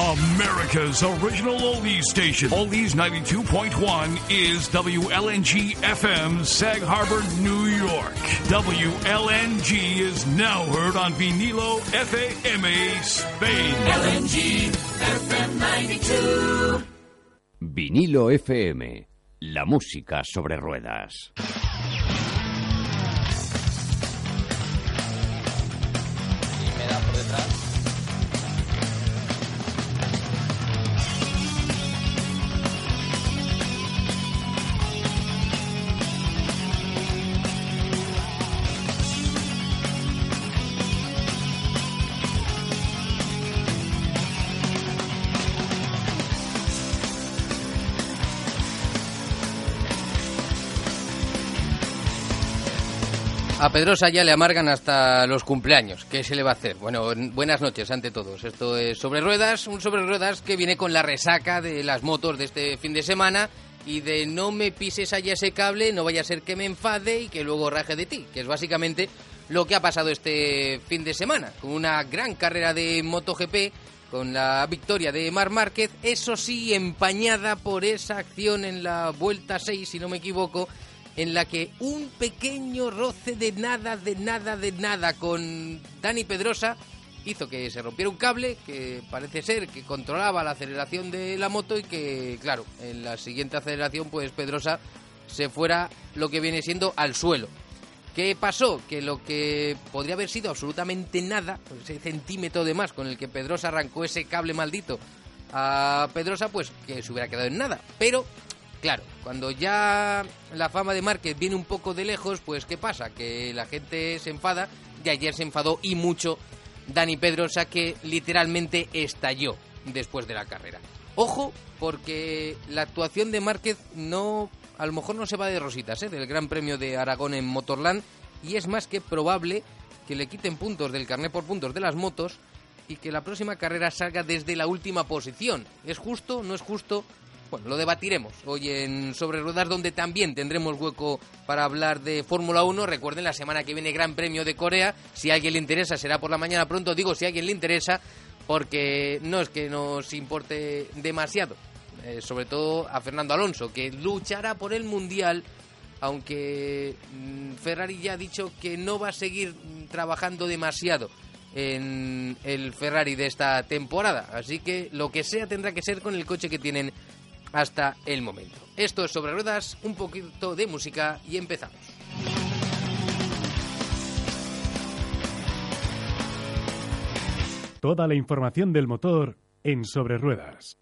America's original oldies station. Oldies 92.1 is WLNG FM, Sag Harbor, New York. WLNG is now heard on Vinilo FAMA, Spain. LNG FM 92. Vinilo FM, la música sobre ruedas. A Pedrosa ya le amargan hasta los cumpleaños. ¿Qué se le va a hacer? Bueno, en- buenas noches ante todos. Esto es Sobre Ruedas, un Sobre Ruedas que viene con la resaca de las motos de este fin de semana y de no me pises allá ese cable, no vaya a ser que me enfade y que luego raje de ti, que es básicamente lo que ha pasado este fin de semana, con una gran carrera de MotoGP, con la victoria de Mar Márquez, eso sí, empañada por esa acción en la vuelta 6, si no me equivoco, en la que un pequeño roce de nada, de nada, de nada con Dani Pedrosa hizo que se rompiera un cable que parece ser que controlaba la aceleración de la moto y que, claro, en la siguiente aceleración pues Pedrosa se fuera lo que viene siendo al suelo. ¿Qué pasó? Que lo que podría haber sido absolutamente nada, pues ese centímetro de más con el que Pedrosa arrancó ese cable maldito a Pedrosa, pues que se hubiera quedado en nada. Pero Claro, cuando ya la fama de Márquez viene un poco de lejos, pues ¿qué pasa? Que la gente se enfada y ayer se enfadó y mucho Dani Pedrosa que literalmente estalló después de la carrera. Ojo, porque la actuación de Márquez no, a lo mejor no se va de rositas, ¿eh? del Gran Premio de Aragón en Motorland y es más que probable que le quiten puntos del carnet por puntos de las motos y que la próxima carrera salga desde la última posición. ¿Es justo? ¿No es justo? Bueno, lo debatiremos hoy en Sobre Ruedas, donde también tendremos hueco para hablar de Fórmula 1. Recuerden, la semana que viene Gran Premio de Corea. Si a alguien le interesa, será por la mañana pronto. Digo, si a alguien le interesa, porque no es que nos importe demasiado. Eh, sobre todo a Fernando Alonso, que luchará por el Mundial, aunque mm, Ferrari ya ha dicho que no va a seguir trabajando demasiado en el Ferrari de esta temporada. Así que lo que sea tendrá que ser con el coche que tienen hasta el momento. Esto es sobre ruedas, un poquito de música y empezamos. Toda la información del motor en Sobre Ruedas.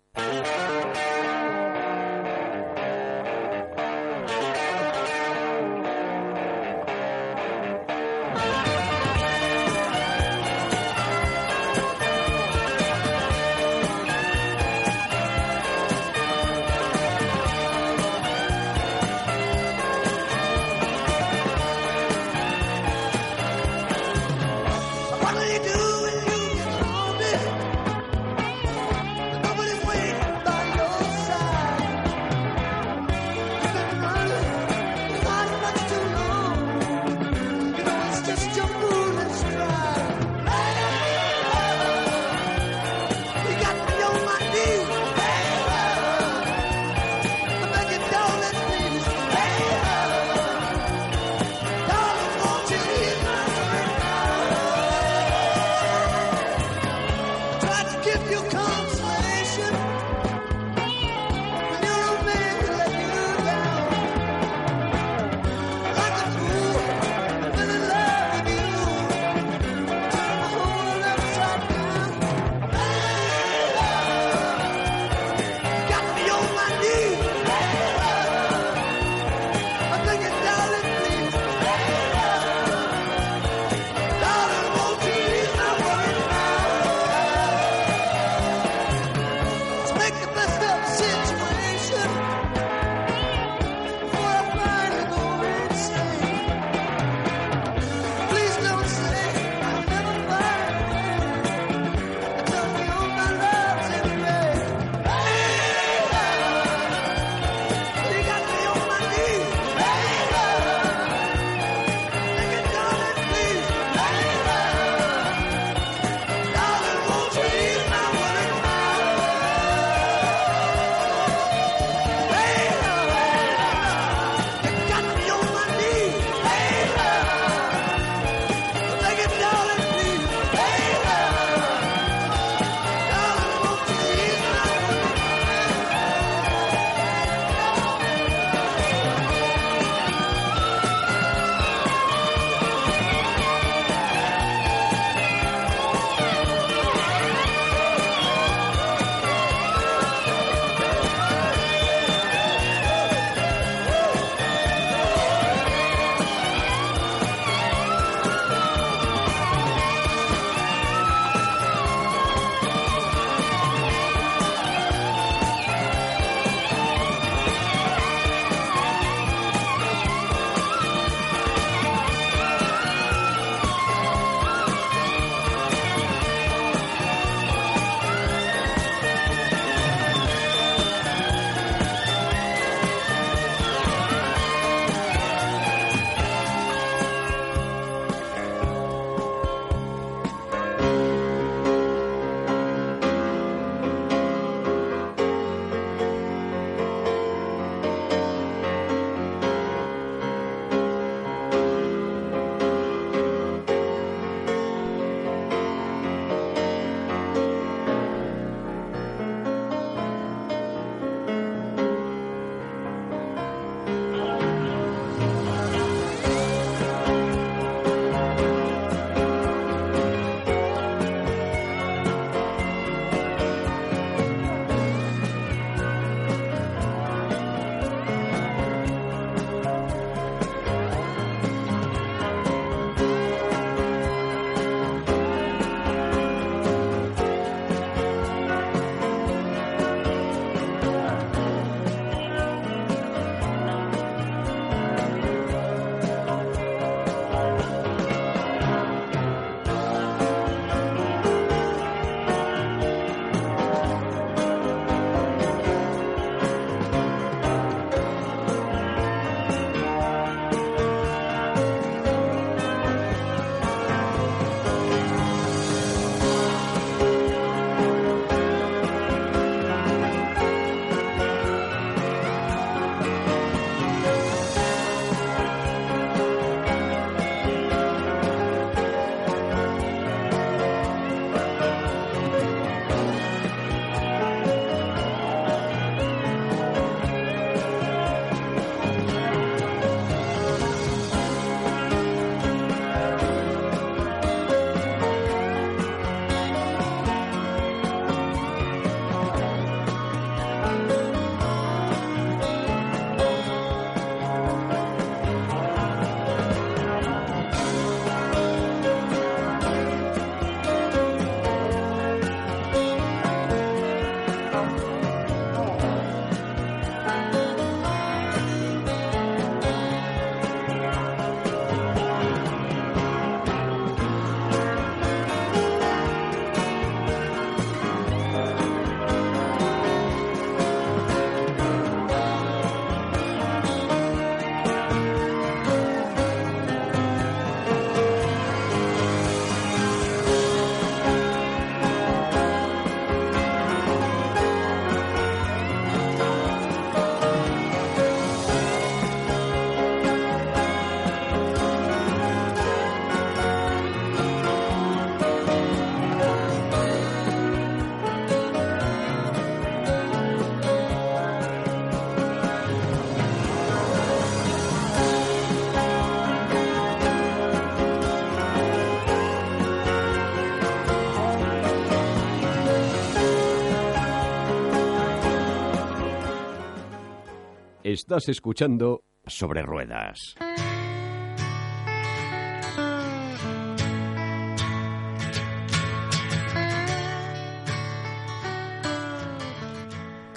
Estás escuchando Sobre Ruedas.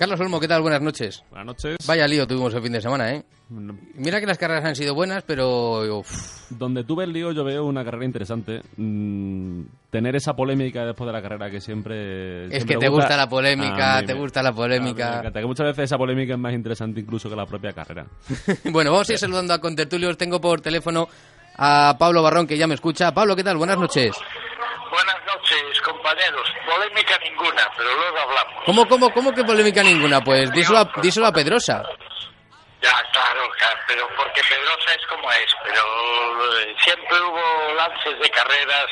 Carlos Olmo, ¿qué tal? Buenas noches. Buenas noches. Vaya lío tuvimos el fin de semana, ¿eh? Mira que las carreras han sido buenas, pero... uf, Donde tuve el lío yo veo una carrera interesante. Mm, tener esa polémica después de la carrera que siempre... es siempre que te gusta la polémica, te me- gusta la polémica. encanta, que muchas veces esa polémica es más interesante incluso que la propia carrera. bueno, vamos a ir saludando a contertulios. Tengo por teléfono a Pablo Barrón, que ya me escucha. Pablo, ¿qué tal? Buenas noches. Buenas noches, compañeros. Polémica ninguna, pero luego hablamos. ¿Cómo, cómo, cómo que polémica ninguna? Pues díselo a, díselo a Pedrosa. Ya, claro, claro, pero porque Pedrosa es como es, pero eh, siempre hubo lances de carreras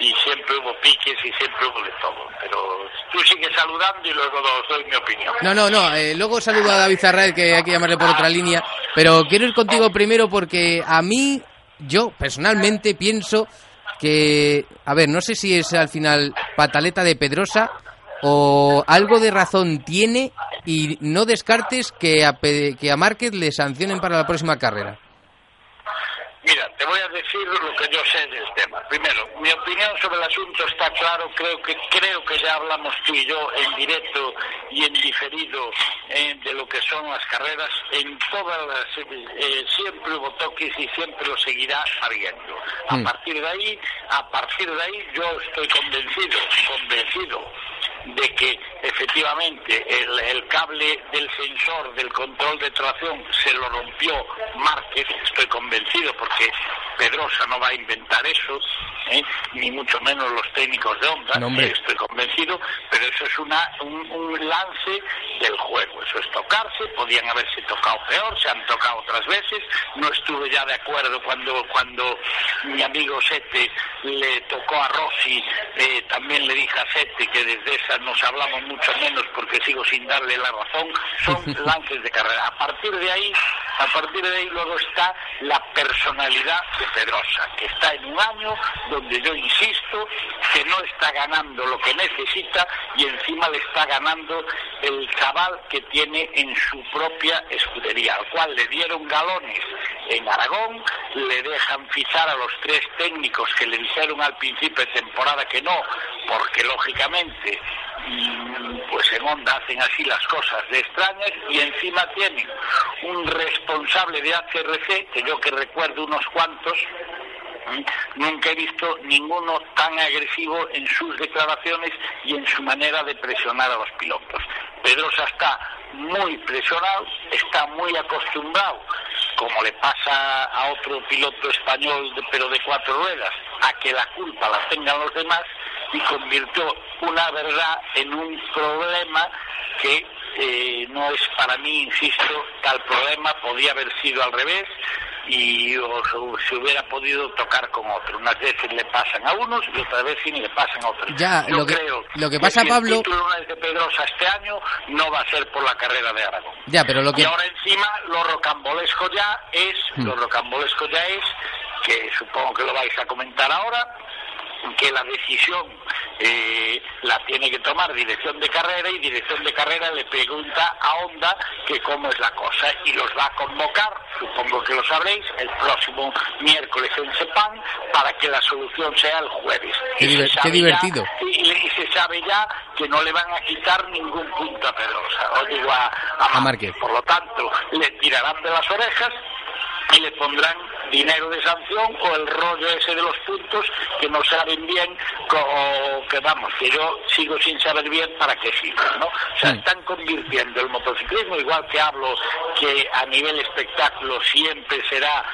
y siempre hubo piques y siempre hubo de todo. Pero tú sigues saludando y luego os doy mi opinión. No, no, no. eh, luego saludo a David Zarraez, que hay que llamarle por otra línea. Pero quiero ir contigo primero porque a mí, yo personalmente pienso que, a ver, no sé si es al final pataleta de Pedrosa o algo de razón tiene y no descartes que a, que a Márquez le sancionen para la próxima carrera. Mira, te voy a decir lo que yo sé del tema. Primero, mi opinión sobre el asunto está claro. Creo que creo que ya hablamos tú y yo en directo y en diferido eh, de lo que son las carreras. En todas las eh, siempre hubo toques y siempre lo seguirá habiendo. A Mm. partir de ahí, a partir de ahí, yo estoy convencido, convencido de que efectivamente el, cable del sensor del control de tracción se lo rompió Márquez, estoy convencido porque Pedrosa no va a inventar eso, ¿eh? ni mucho menos los técnicos de No, hombre. estoy convencido, pero eso es una, un, un lance del juego, eso es tocarse, podían haberse tocado peor, se han tocado otras veces, no estuve ya de acuerdo cuando, cuando mi amigo Sete le tocó a Rossi, eh, también le dije a Sete que desde esa nos hablamos mucho menos porque sigo sin darle la razón, son lances de carrera. A partir de ahí, a partir de ahí luego está la personalidad de Pedrosa, que está en un año donde yo insisto que no está ganando lo que necesita y encima le está ganando el cabal que tiene en su propia escudería, al cual le dieron galones en Aragón, le dejan fichar a los tres técnicos que le dijeron al principio de temporada que no, porque lógicamente mm, pues en Honda hacen así las cosas de extrañas y encima tienen un responsable de HRC, que yo que recuerdo unos cuantos. Nunca he visto ninguno tan agresivo en sus declaraciones y en su manera de presionar a los pilotos. Pedrosa está muy presionado, está muy acostumbrado, como le pasa a otro piloto español, pero de cuatro ruedas, a que la culpa la tengan los demás y convirtió una verdad en un problema que eh, no es para mí, insisto, tal problema podía haber sido al revés y o se- se hubiera podido tocar con otro. Unas veces le pasan a unos y otras veces le pasan a otros. Ya, Yo lo que- creo lo que pasa, si Pablo- El título no es de Pedrosa este año, no va a ser por la carrera de Aragón. Ya, pero lo que... Y ahora encima lo rocambolesco ya es, Hmm. lo rocambolesco ya es, que supongo que lo vais a comentar ahora, que la decisión eh, la tiene que tomar dirección de carrera y dirección de carrera le pregunta a Honda que cómo es la cosa y los va a convocar, supongo que lo sabréis, el próximo miércoles en Sepang para que la solución sea el jueves. Qué diver- divertido. ya- y, y se sabe ya que no le van a quitar ningún punto a Pedrosa, o digo a, A Márquez. Por lo tanto, le tirarán de las orejas y le pondrán dinero de sanción o el rollo ese de los puntos que no saben bien o que vamos que yo sigo sin saber bien para qué sirven no o sea están convirtiendo el motociclismo igual que hablo que a nivel espectáculo siempre será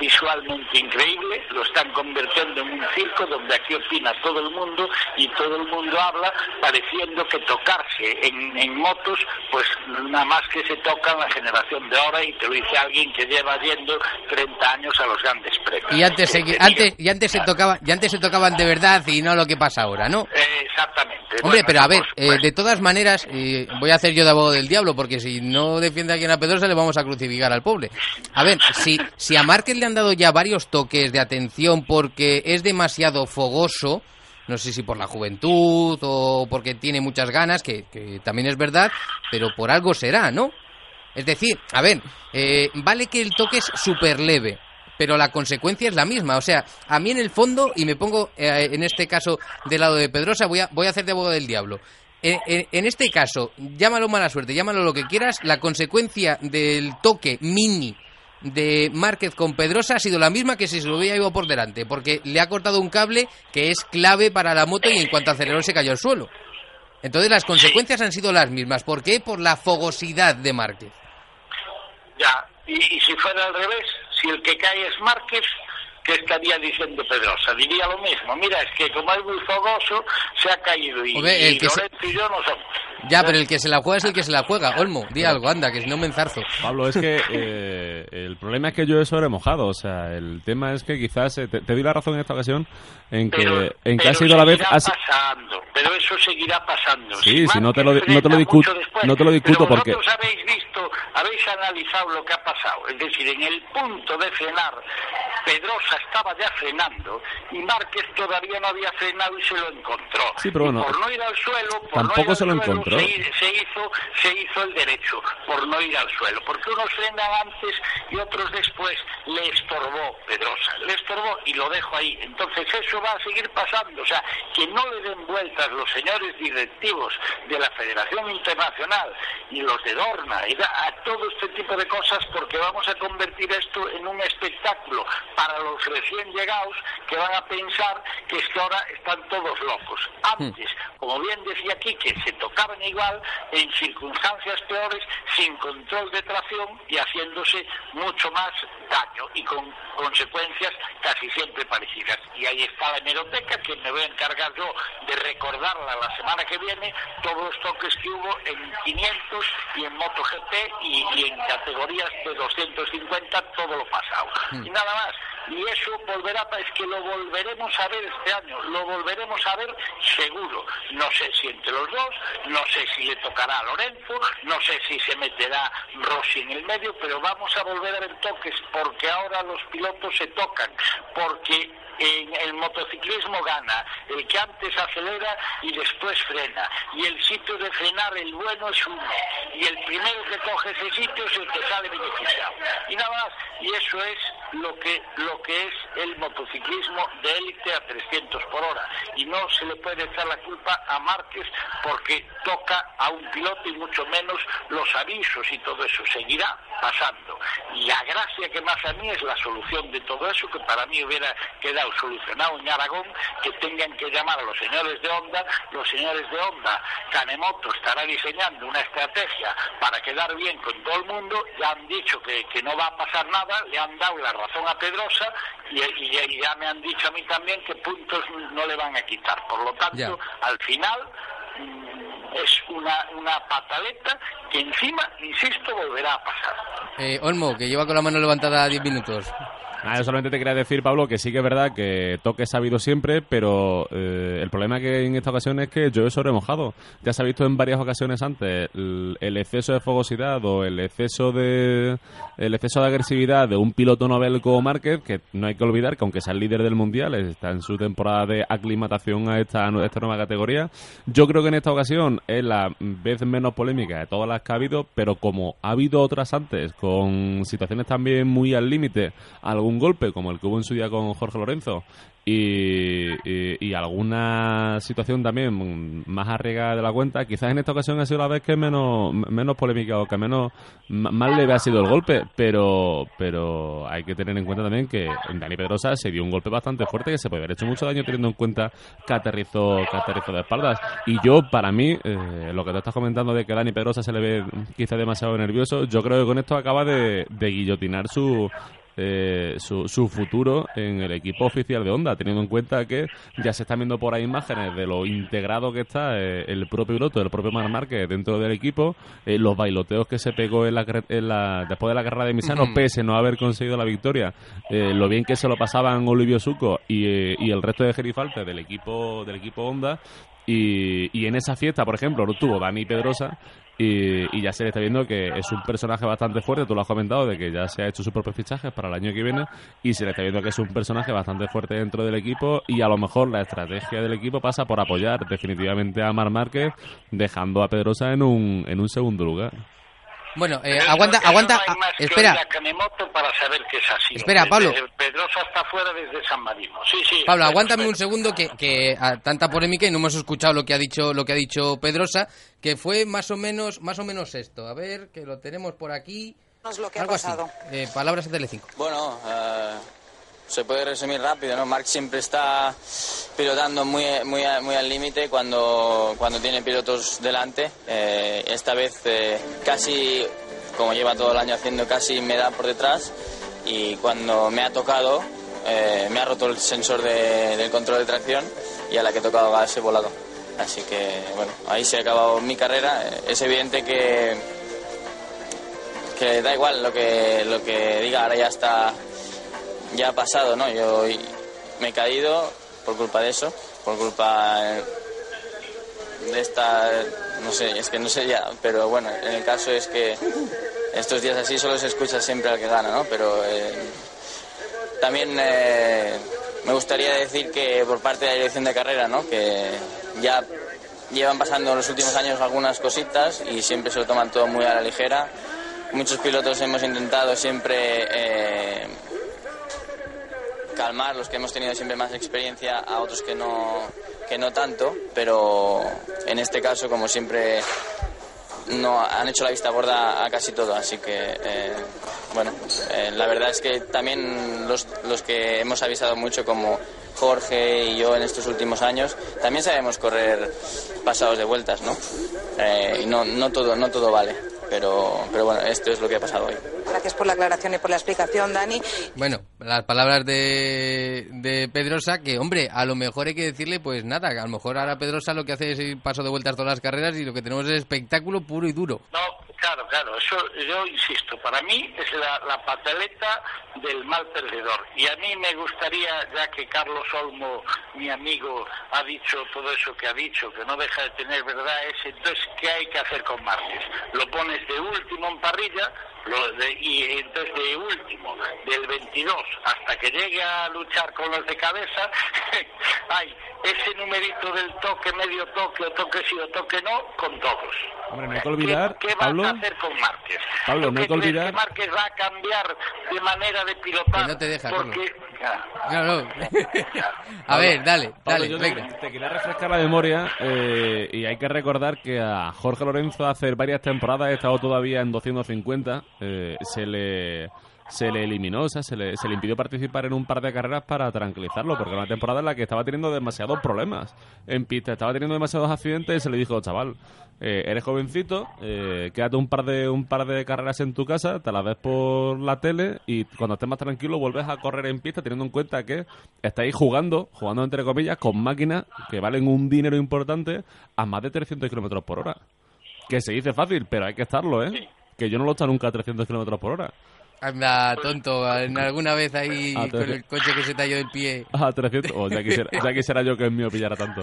visualmente increíble lo están convirtiendo en un circo donde aquí opina todo el mundo y todo el mundo habla pareciendo que tocarse en, en motos pues nada más que se toca en la generación de ahora y te lo dice alguien que lleva yendo 30 años a los grandes premios Y antes, se, Que- que antes, diga- y antes se tocaba, y antes se tocaban de verdad y no lo que pasa ahora, ¿no? Eh, exactamente Hombre, Bueno, pero a ver, eh, de todas maneras, eh, voy a hacer yo de abogado del diablo, porque si no defiende a quien a Pedrosa le vamos a crucificar al pobre. A ver, si, si a Márquez le han dado ya varios toques de atención porque es demasiado fogoso, no sé si por la juventud o porque tiene muchas ganas, que, que también es verdad, pero por algo será, ¿no? Es decir, a ver, eh, vale que el toque es súper leve, pero la consecuencia es la misma. O sea, a mí en el fondo, y me pongo eh, en este caso del lado de Pedrosa, voy a, voy a hacer de abogado del diablo. En, en- en este caso, llámalo mala suerte, llámalo lo que quieras, la consecuencia del toque mini de Márquez con Pedrosa ha sido la misma que si se lo hubiera ido por delante, porque le ha cortado un cable que es clave para la moto y en cuanto aceleró se cayó al suelo. Entonces las consecuencias han sido las mismas. ¿Por qué? Por la fogosidad de Márquez. Ya, y, y si fuera al revés, si el que cae es Márquez, ¿qué estaría diciendo Pedrosa? Diría lo mismo. Mira, es que como es muy fogoso, se ha caído y, el y que se- Lorenzo y yo no somos. Ya, pero el que se la juega es el que se la juega. Olmo, di algo, anda, que si no me enzarzo. Pablo, es que eh, el problema es que yo he sobre mojado. O sea, el tema es que quizás eh, te, te doy la razón en esta ocasión en que, Pero, en que pero ha sido la vez. seguirá ha si- pasando, pero eso seguirá pasando. Sí, sí, no te lo- no te lo discuto- no te lo discuto pero porque- vosotros habéis visto, habéis analizado lo que ha pasado. Es decir, en el punto de frenar, Pedrosa estaba ya frenando y Márquez todavía no había frenado y se lo encontró. Sí, pero Y bueno, por no ir al suelo, por tampoco no ir al se lo suelo, encontró. Se, se hizo, se hizo el derecho por no ir al suelo, porque unos frenan antes y otros después. Le estorbó Pedrosa, le estorbó y lo dejo ahí. Entonces eso va a seguir pasando, o sea, que no le den vueltas los señores directivos de la Federación Internacional y los de Dorna y a todo este tipo de cosas porque vamos a convertir esto en un espectáculo para los recién llegados que van a pensar que es que ahora están todos locos. Antes, como bien decía aquí, que se tocaban igual en circunstancias peores, sin control de tracción y haciéndose mucho más daño y con consecuencias casi siempre parecidas. Y ahí está la hemeroteca que me voy a encargar yo de recordarla la semana que viene, todos los toques que hubo en 500 y en MotoGP y, y en categorías de 250, todo lo pasado. Y nada más. Y eso volverá, es que lo volveremos a ver este año, lo volveremos a ver seguro. No sé si entre los dos, no sé si le tocará a Lorenzo, no sé si se meterá Rossi en el medio, pero vamos a volver a ver toques, porque ahora los pilotos se tocan, porque en el motociclismo gana el que antes acelera y después frena y el sitio de frenar el bueno es uno y el primero que coge ese sitio es el que sale beneficiado. Y nada más y eso es lo que lo que es el motociclismo de élite a 300 por hora. Y no se le puede echar la culpa a Márquez porque toca a un piloto y mucho menos los avisos y todo eso seguirá pasando. Y la gracia que más a mí es la solución de todo eso que para mí hubiera quedado solucionado en Aragón que tengan que llamar a los señores de Honda. Los señores de Honda Canemoto estará diseñando una estrategia para quedar bien con todo el mundo. Ya han dicho que, que no va a pasar nada. Le han dado la razón a Pedrosa y, y- y ya me han dicho a mí también que puntos no le van a quitar. Por lo tanto al final mm, es una, una pataleta que encima, insisto, volverá a pasar. Eh, Olmo, que lleva con la mano levantada 10 minutos. Nada, yo solamente te quería decir, Pablo, que sí que es verdad que toques ha habido siempre, pero eh, el problema que en esta ocasión es que yo he sobremojado. Ya se ha visto en varias ocasiones antes el, el exceso de fogosidad o el exceso de el exceso de agresividad de un piloto novel como Márquez, que no hay que olvidar que aunque sea el líder del mundial, está en su temporada de aclimatación a esta, a esta nueva categoría. Yo creo que en esta ocasión es la vez menos polémica de todas las que ha habido, pero como ha habido otras antes, con situaciones también muy al límite, algún golpe como el que hubo en su día con Jorge Lorenzo y, y- alguna situación también más arriesgada de la cuenta, quizás en esta ocasión ha sido la vez que menos, menos polémica o que menos más leve ha sido el golpe, pero pero hay que tener en cuenta también que Dani Pedrosa se dio un golpe bastante fuerte que se puede haber hecho mucho daño teniendo en cuenta que aterrizó, que aterrizó de espaldas. Y yo, para mí, eh, lo que tú estás comentando de que Dani Pedrosa se le ve quizás demasiado nervioso, yo creo que con esto acaba de, de guillotinar su, eh, su, su futuro en el equipo oficial de Honda, teniendo en cuenta que ya se están viendo por ahí imágenes de lo integrado que está eh, el propio piloto, el propio Mar Márquez dentro del equipo, eh, los bailoteos que se pegó en la, en la- después de la carrera de Misano, pese a no haber conseguido la victoria, eh, lo bien que se lo pasaban Olivio Suco y, y el resto de gerifaltes del equipo, del equipo Honda. Y, y en esa fiesta, por ejemplo, lo tuvo Dani Pedrosa y, y ya se le está viendo que es un personaje bastante fuerte, tú lo has comentado, de que ya se ha hecho sus propios fichajes para el año que viene y se le está viendo que es un personaje bastante fuerte dentro del equipo y a lo mejor la estrategia del equipo pasa por apoyar definitivamente a Mar Márquez dejando a Pedrosa en un, en un segundo lugar. Bueno, eh, Pero eso- aguanta, eso aguanta. no hay más que espera, para saber que es así. Espera, Desde- Pablo. Pedrosa está fuera desde San Marino. Sí, sí. Pablo, espera, aguántame espera. un segundo que, que a tanta polémica y no hemos escuchado lo que ha dicho lo que ha dicho Pedrosa, que fue más o menos más o menos esto. A ver, que lo tenemos por aquí. lo que ha Algo así. pasado. Eh, palabras de Telecinco. Bueno, eh, se puede resumir rápido, ¿no? Marc siempre está pilotando muy, muy, muy al límite cuando, cuando tiene pilotos delante. Eh, esta vez eh, casi, como lleva todo el año haciendo, casi me da por detrás y cuando me ha tocado eh, me ha roto el sensor de- del control de tracción y a la que he tocado gas he volado. Así que, bueno, ahí se ha acabado mi carrera. Es evidente que, que da igual lo que, lo que diga, ahora ya está, ya ha pasado, ¿no? Yo me he caído por culpa de eso, por culpa eh, de esta, no sé, es que no sé ya, pero bueno, en el caso es que estos días así solo se escucha siempre al que gana, ¿no? Pero eh, también eh, me gustaría decir que por parte de la dirección de carrera, ¿no? Que ya llevan pasando en los últimos años algunas cositas y siempre se lo toman todo muy a la ligera. Muchos pilotos hemos intentado siempre eh, calmar, los que hemos tenido siempre más experiencia, a otros que no, que no tanto, pero en este caso, como siempre, no han hecho la vista gorda a casi todo, así que eh, bueno, eh, la verdad es que también los, los que hemos avisado mucho como Jorge y yo en estos últimos años, también sabemos correr pasados de vueltas, ¿no? Eh, y no, no todo, no todo vale, pero, pero bueno, esto es lo que ha pasado hoy. Gracias por la aclaración y por la explicación, Dani. Bueno, las palabras de, de Pedrosa, que hombre, a lo mejor hay que decirle, pues nada, que a lo mejor ahora Pedrosa lo que hace es ir paso de vueltas todas las carreras y lo que tenemos es espectáculo puro y duro. No, claro, claro, eso yo insisto, para mí es la, la papeleta del mal perdedor. Y a mí me gustaría, ya que Carlos Olmo, mi amigo, ha dicho todo eso que ha dicho, que no deja de tener verdad, es entonces, ¿qué hay que hacer con Márquez? Lo pones de último en parrilla lo de- y entonces de último, del 22 hasta que llegue a luchar con los de cabeza, hay ese numerito del toque, medio toque, o toque sí o toque no, con todos. Hombre, no hay que olvidar, ¿Qué, qué Pablo, vas a hacer con Márquez? Pablo, ¿Tú no hay qué que crees olvidar- que Márquez va a cambiar de manera de pilotar? Que no te deja, porque... No, no. a ver, dale, Pablo, dale, yo te- venga. te, quería refrescar la memoria eh, y hay que recordar que a Jorge Lorenzo hace varias temporadas, he estado todavía en 250, eh, se le se le eliminó, o sea, se le, se le impidió participar en un par de carreras para tranquilizarlo, porque era una temporada en la que estaba teniendo demasiados problemas en pista, estaba teniendo demasiados accidentes y se le dijo, chaval, eh, eres jovencito, eh, quédate un par de un par de carreras en tu casa, te las ves por la tele y cuando estés más tranquilo vuelves a correr en pista teniendo en cuenta que estáis jugando, jugando entre comillas, con máquinas que valen un dinero importante a más de 300 kilómetros por hora. Que se dice fácil, pero hay que estarlo, ¿eh? Que yo no lo he estado nunca a 300 kilómetros por hora. Anda, tonto, en alguna vez ahí Ah, con el coche que se talló del pie. A 300. Oh, ya, quisiera, ya quisiera yo que el mío pillara tanto.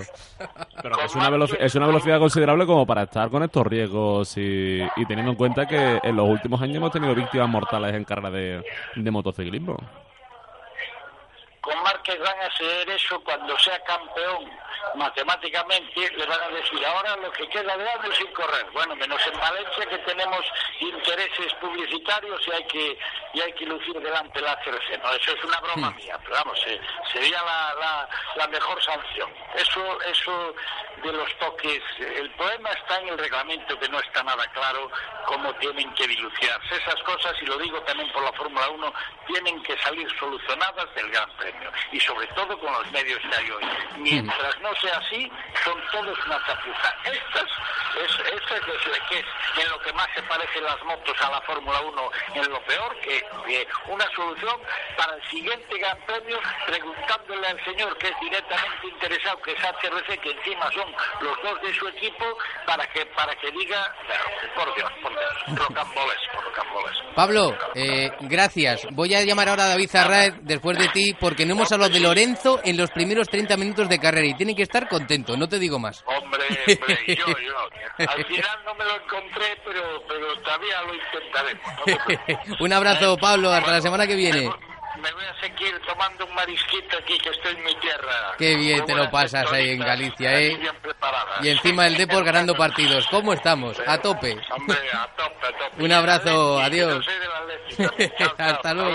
Pero que es una, es una velocidad considerable como para estar con estos riesgos y, y teniendo en cuenta que en los últimos años hemos tenido víctimas mortales en carreras de, de motociclismo. Con Márquez van a hacer eso cuando sea campeón matemáticamente, le van a decir ahora lo que queda de año sin correr. Bueno, menos en Valencia que tenemos intereses publicitarios y hay que y hay que lucir delante la CRC. No, eso es una broma mía, pero vamos, eh, sería la, la, la mejor sanción. Eso, eso de los toques, el problema está en el reglamento que no está nada claro cómo tienen que diluciarse. Esas cosas, y lo digo también por la Fórmula 1, tienen que salir solucionadas del Gran Premio y sobre todo con los medios que hay hoy. Mientras no sea así, son todos una chapuza. Estas, es, esta es, lo que es en lo que más se parecen las motos a la Fórmula 1 en lo peor, que, que una solución para el siguiente Gran Premio, preguntándole al señor que es directamente interesado, que es HRC, que encima son los dos de su equipo, para que para que diga, por Dios, por Dios, rocambolesco, rocambolesco. Pablo, eh, gracias. Voy a llamar ahora a David Zarraez después de ti porque no hemos hablado de Lorenzo en los primeros 30 minutos de carrera y tiene que estar contento, no te digo más. Hombre, hombre, yo, yo. Al final no me lo encontré, pero, pero todavía lo intentaremos. No. Un abrazo, Pablo, hasta la semana que viene. me voy a seguir tomando un marisquito aquí que estoy en mi tierra. Qué bien te lo pasas ahí en Galicia, ¿eh? bien. Y encima el Depor ganando partidos. ¿Cómo estamos? A tope. Hombre, a tope, a tope. Un abrazo, adiós. que no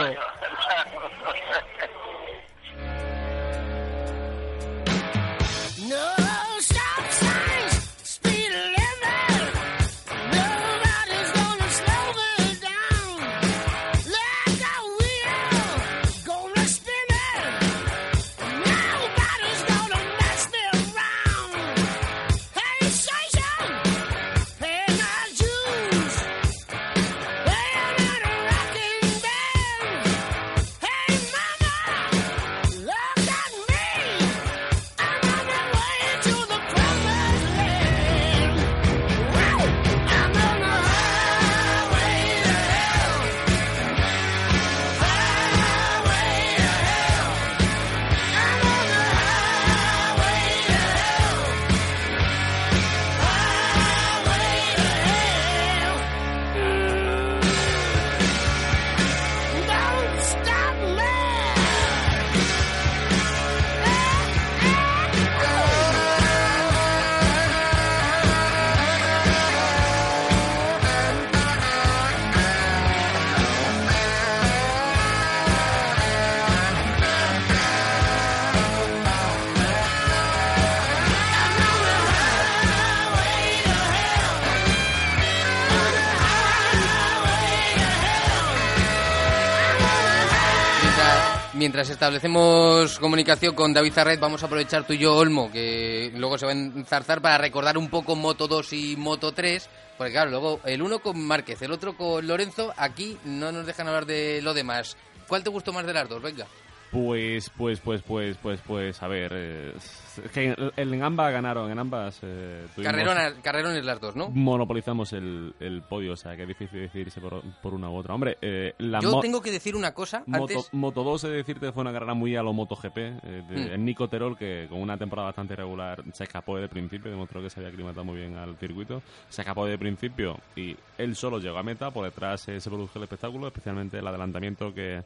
Establecemos comunicación con David Zarret, vamos a aprovechar tú y yo, Olmo, que luego se va a enzarzar para recordar un poco Moto 2 y Moto 3. Porque claro, luego el uno con Márquez, el otro con Lorenzo, aquí no nos dejan hablar de lo demás. ¿Cuál te gustó más de las dos? Venga. Pues, pues, pues, pues, pues, pues, a ver. eh, es que en, en ambas ganaron, en ambas. Eh, Carrerona- carrerones las dos, ¿no? Monopolizamos el, el podio, o sea que es difícil decidirse por, por una u otra. Hombre, eh, la Yo tengo que decir una cosa Moto, antes. Moto 2, he de decirte, fue una carrera muy a lo MotoGP. Eh, de, el Nico Terol, que con una temporada bastante irregular se escapó de principio, demostró que se había aclimatado muy bien al circuito. Se escapó de principio y él solo llegó a meta. Por detrás eh, se produjo el espectáculo, especialmente el adelantamiento que,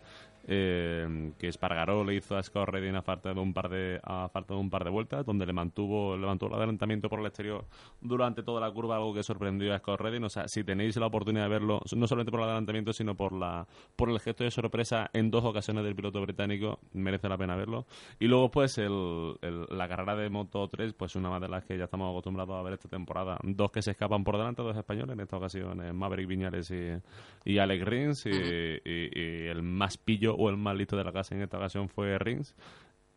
eh, que Espargaró le hizo a Scott Redding a falta de un par de a falta de un par de vueltas, donde le mantuvo le mantuvo el adelantamiento por el exterior durante toda la curva, algo que sorprendió a Scott Redding. O sea, si tenéis la oportunidad de verlo, no solamente por el adelantamiento, sino por la por el gesto de sorpresa en dos ocasiones del piloto británico, merece la pena verlo. Y luego, pues, el, el- la carrera de Moto 3, pues una más de las que ya estamos acostumbrados a ver esta temporada. Dos que se escapan por delante, dos españoles, en esta ocasión eh, Maverick Viñales y, y Alex Rins. Y, y- y el más pillo o el más listo de la casa en esta ocasión fue Rins.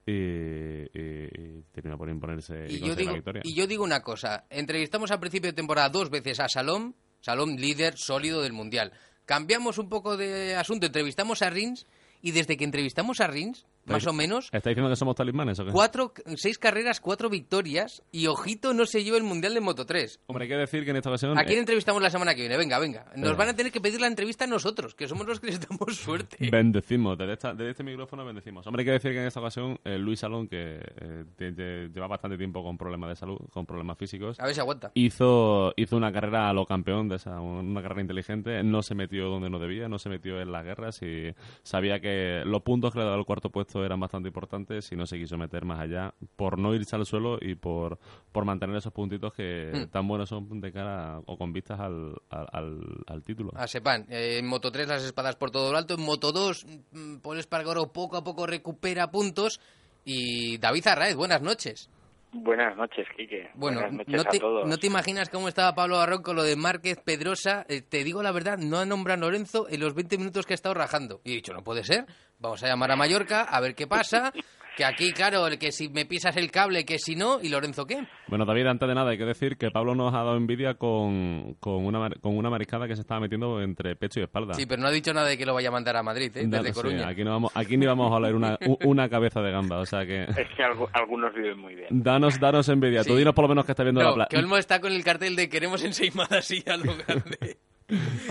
Y, y- y terminó por imponerse y, Y yo, digo, la victoria. y yo digo una cosa, entrevistamos al principio de temporada dos veces a Salom, Salom líder sólido del Mundial. Cambiamos un poco de asunto, entrevistamos a Rins y desde que entrevistamos a Rins, más o menos, ¿Está diciendo que somos talismanes o qué? cuatro, seis carreras, cuatro victorias y ojito no se lleva el Mundial de Moto 3. Hombre, hay que decir que en esta ocasión... ¿A quién entrevistamos la semana que viene? Venga, venga. Nos Eh. van a tener que pedir la entrevista a nosotros, que somos los que les damos suerte. Bendecimos, desde, esta- desde este micrófono bendecimos. Hombre, hay que decir que en esta ocasión eh, Luis Salón, que eh, te- te- lleva bastante tiempo con problemas de salud, con problemas físicos, A ver si aguanta. hizo, hizo una carrera a lo campeón, de esa, una carrera inteligente, no se metió donde no debía, no se metió en las guerras y sabía que los puntos que le daba el cuarto puesto eran bastante importantes y no se quiso meter más allá por no irse al suelo y por, por mantener esos puntitos que Hmm. tan buenos son de cara o con vistas al, al, al- al título. A Sepan, eh, en Moto 3 las espadas por todo lo alto, en Moto 2 mm, Paul Espargaro poco a poco recupera puntos y David Arraez, buenas noches. Buenas noches, Quique. Bueno, Buenas noches no te, a todos. no te imaginas cómo estaba Pablo Barrón con lo de Márquez, Pedrosa. Eh, te digo la verdad, no ha nombrado a Lorenzo en los 20 minutos que ha estado rajando. Y he dicho, no puede ser. Vamos a llamar a Mallorca a ver qué pasa. Que aquí, claro, el que si me pisas el cable, que si no. ¿Y Lorenzo qué? Bueno, David, antes de nada hay que decir que Pablo nos ha dado envidia con, con, una, con una mariscada que se estaba metiendo entre pecho y espalda. Sí, pero no ha dicho nada de que lo vaya a mandar a Madrid, ¿eh? Desde sí, Coruña. aquí, no vamos, aquí ni vamos a oler una, una cabeza de gamba, o sea que... Es que algu- algunos viven muy bien. Danos, danos envidia. Tú Sí. dinos por lo menos que estás viendo No, la que playa. Olmo está con el cartel de queremos enseimadas y a lo grande.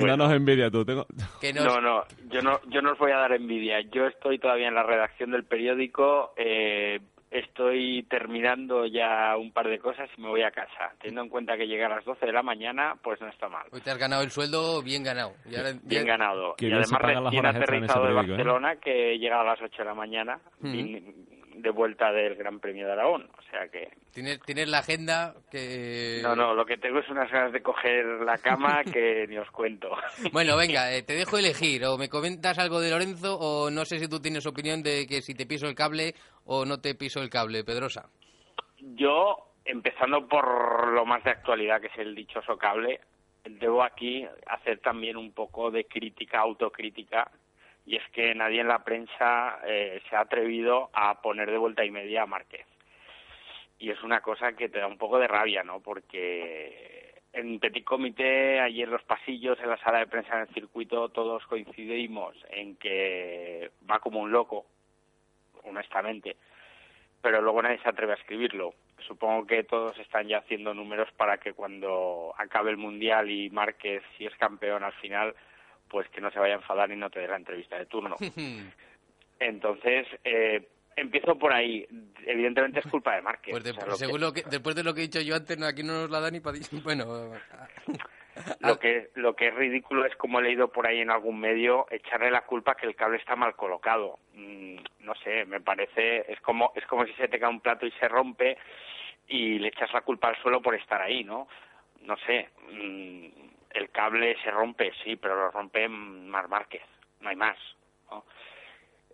Danos envidia tú. Tengo... Que nos- No, no, yo no, yo no os voy a dar envidia. Yo estoy todavía en la redacción del periódico, eh, estoy terminando ya un par de cosas y me voy a casa. Teniendo en cuenta que llega a las 12 de la mañana, pues no está mal. Hoy te has ganado el sueldo bien ganado. Y ahora- Bien ganado. Y además recién aterrizado de ¿eh? Barcelona, que llega a las 8 de la mañana, Mm. vin- de vuelta del Gran Premio de Aragón. O sea que... Tienes, tienes la agenda que... No, no, lo que tengo es unas ganas de coger la cama que ni os cuento. Bueno, venga, eh, te dejo elegir. O me comentas algo de Lorenzo o no sé si tú tienes opinión de que si te piso el cable o no te piso el cable, Pedrosa. Yo, empezando por lo más de actualidad, que es el dichoso cable, debo aquí hacer también un poco de crítica, autocrítica, y es que nadie en la prensa eh, se ha atrevido a poner de vuelta y media a Márquez. Y es una cosa que te da un poco de rabia, ¿no? Porque en Petit Comité, allí en los pasillos, en la sala de prensa, en el circuito, todos coincidimos en que va como un loco, honestamente pero luego nadie se atreve a escribirlo. Supongo que todos están ya haciendo números para que cuando acabe el Mundial y Márquez, si es campeón al final, pues que no se vaya a enfadar y no te dé la entrevista de turno. Entonces, eh, empiezo por ahí. Evidentemente es culpa de Márquez. Pues de- O sea, lo que- según lo que, después de lo que he dicho yo antes, aquí no nos la da ni para... Bueno, Lo que, lo que es ridículo es, como he leído por ahí en algún medio, echarle la culpa que el cable está mal colocado. Mm, no sé, me parece, es como, es como si se te cae un plato y se rompe y le echas la culpa al suelo por estar ahí, ¿no? No sé, mm, el cable se rompe, sí, pero lo rompe Mar Márquez, no hay más. ¿no?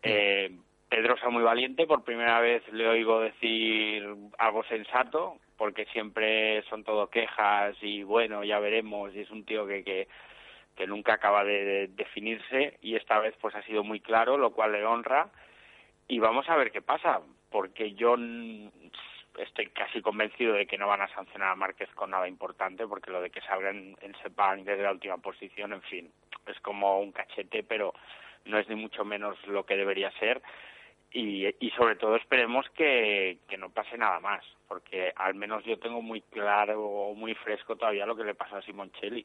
Eh, Pedrosa muy valiente, por primera vez le oigo decir algo sensato, porque siempre son todo quejas y bueno, ya veremos, y es un tío que, que, que nunca acaba de, de definirse y esta vez pues ha sido muy claro, lo cual le honra y vamos a ver qué pasa, porque yo estoy casi convencido de que no van a sancionar a Márquez con nada importante, porque lo de que salga en, Sepang desde la última posición, en fin, es como un cachete, pero no es ni mucho menos lo que debería ser y, y sobre todo esperemos que, que no pase nada más, porque al menos yo tengo muy claro, muy fresco todavía lo que le pasó a Simoncelli.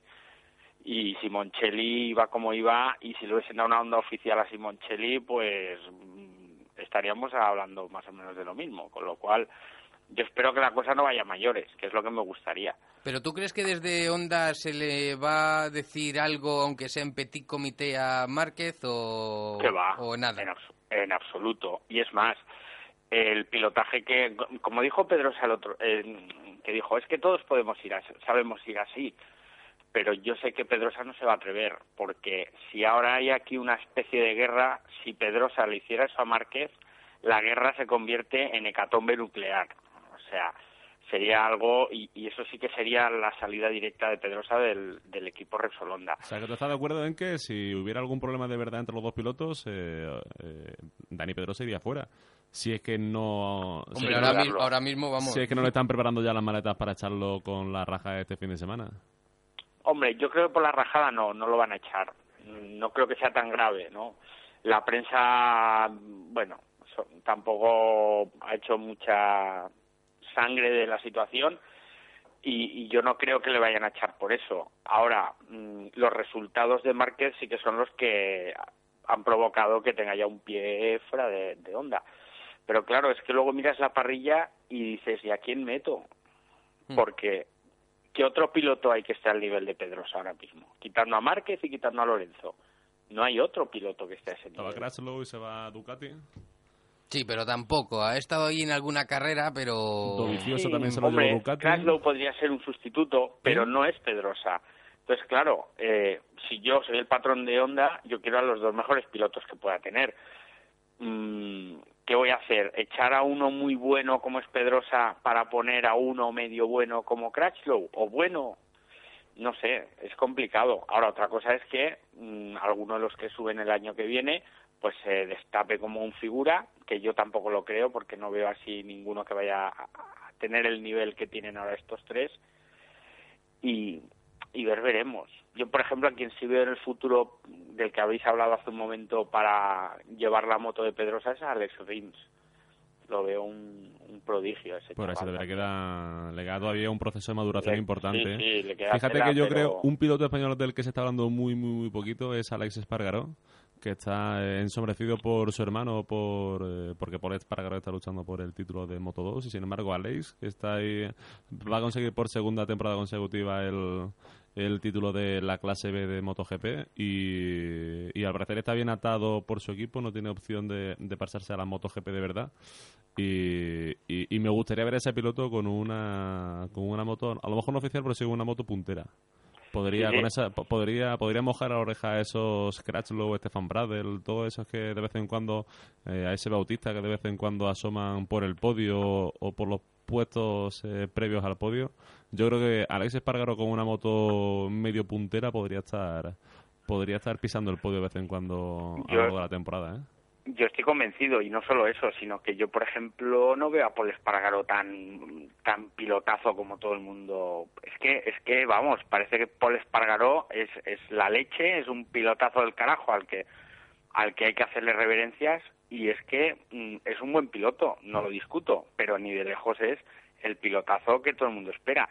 Y Simoncelli iba como iba, y si le hubiesen dado una onda oficial a Simoncelli, pues mm, estaríamos hablando más o menos de lo mismo, con lo cual yo espero que la cosa no vaya a mayores, que es lo que me gustaría. ¿Pero tú crees que desde Honda se le va a decir algo, aunque sea en petit comité, a Márquez o, que va o nada? En, abs- en absoluto y es más el pilotaje que como dijo Pedro el otro eh, que dijo es que todos podemos ir así, sabemos ir así pero yo sé que Pedrosa no se va a atrever porque si ahora hay aquí una especie de guerra si Pedrosa le hiciera eso a Márquez la guerra se convierte en hecatombe nuclear sea sería algo y, y eso sí que sería la salida directa de Pedrosa del, del equipo Repsol Honda O sea, que tú estás de acuerdo en que si hubiera algún problema de verdad entre los dos pilotos, eh, eh, Dani Pedrosa iría fuera. Si es que no... Hombre, ahora, ahora mismo vamos. Si es que no le están preparando ya las maletas para echarlo con la raja este fin de semana. Hombre, yo creo que por la rajada no, no lo van a echar. No creo que sea tan grave, ¿no? La prensa, bueno, so- tampoco ha hecho mucha sangre de la situación y, y yo no creo que le vayan a echar por eso. Ahora, mm, los resultados de Márquez sí que son los que han provocado que tenga ya un pie fuera de, de onda. Pero claro, es que luego miras la parrilla y dices, ¿y a quién meto? Porque ¿qué otro piloto hay que esté al nivel de Pedrosa ahora mismo? Quitando a Márquez y quitando a Lorenzo. No hay otro piloto que esté a ese Estaba nivel. Crashlow y se va a Ducati. Sí, pero tampoco. Ha estado ahí en alguna carrera, pero... Dovizioso Sí, también se lo hombre, llevó Ducati. Kraslow podría ser un sustituto, pero no es Pedrosa. Entonces, claro, eh, si yo soy el patrón de Honda, yo quiero a los dos mejores pilotos que pueda tener. Mm, ¿Qué voy a hacer? ¿Echar a uno muy bueno como es Pedrosa para poner a uno medio bueno como Crutchlow? ¿O bueno? No sé, es complicado. Ahora, otra cosa es que mm, alguno de los que suben el año que viene pues se destape como un figura, que yo tampoco lo creo porque no veo así ninguno que vaya a, a tener el nivel que tienen ahora estos tres. Y, y ver, veremos. Yo, por ejemplo, a quien sí veo en el futuro, del que habéis hablado hace un momento para llevar la moto de Pedrosa, es Alex Rins. Lo veo un, un prodigio ese Por eso le queda, le queda todavía un proceso de maduración Le- importante. sí, sí, le queda Fíjate tela, que yo pero- creo un piloto español del que se está hablando muy, muy, muy poquito es Alex Espargaró, que está eh, ensombrecido por su hermano, por eh, porque Paul Espargaro está luchando por el título de Moto 2 y sin embargo Alex, está ahí, va a conseguir por segunda temporada consecutiva el, el título de la clase B de MotoGP y, y al parecer está bien atado por su equipo, no tiene opción de, de pasarse a la MotoGP de verdad y, y, y me gustaría ver a ese piloto con una, con una moto, a lo mejor no oficial, pero sí con una moto puntera. Podría, Sí, sí. con esa, po- podría, podría mojar la oreja a esos Crutchlow, Stefan Bradel, todos esos que de vez en cuando, eh, a ese Bautista que de vez en cuando asoman por el podio o por los puestos eh, previos al podio. Yo creo que Alex Espargaro con una moto medio puntera podría estar podría estar pisando el podio de vez en cuando a lo largo de la temporada, ¿eh? Yo estoy convencido, y no solo eso, sino que yo, por ejemplo, no veo a Paul Espargaro tan, tan pilotazo como todo el mundo. Es que, es que, vamos, parece que Paul Espargaro es, es la leche, es un pilotazo del carajo al que, al que hay que hacerle reverencias, y es que mm, es un buen piloto, no lo discuto, pero ni de lejos es el pilotazo que todo el mundo espera.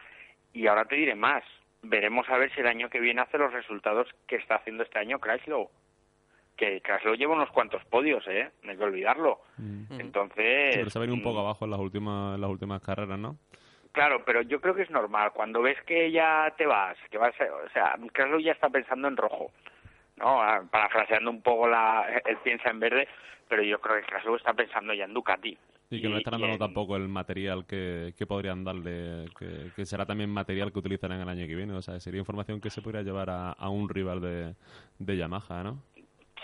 Y ahora te diré más, veremos a ver si el año que viene hace los resultados que está haciendo este año Crashlow que Crashlow lleva unos cuantos podios, ¿eh? No hay que olvidarlo. Entonces... Sí, pero se ha venido un mm, poco abajo en las últimas, en las últimas carreras, ¿no? Claro, pero yo creo que es normal. Cuando ves que ya te vas, que vas, a- o sea, Crashlow ya está pensando en rojo, ¿no? Ah, Parafraseando un poco la, él piensa en verde, pero yo creo que Crashlow está pensando ya en Ducati. Y que no y dando en- tampoco el material que, que podrían darle, que, que será también material que utilizarán el año que viene. O sea, sería información que se podría llevar a, a un rival de, de Yamaha, ¿no?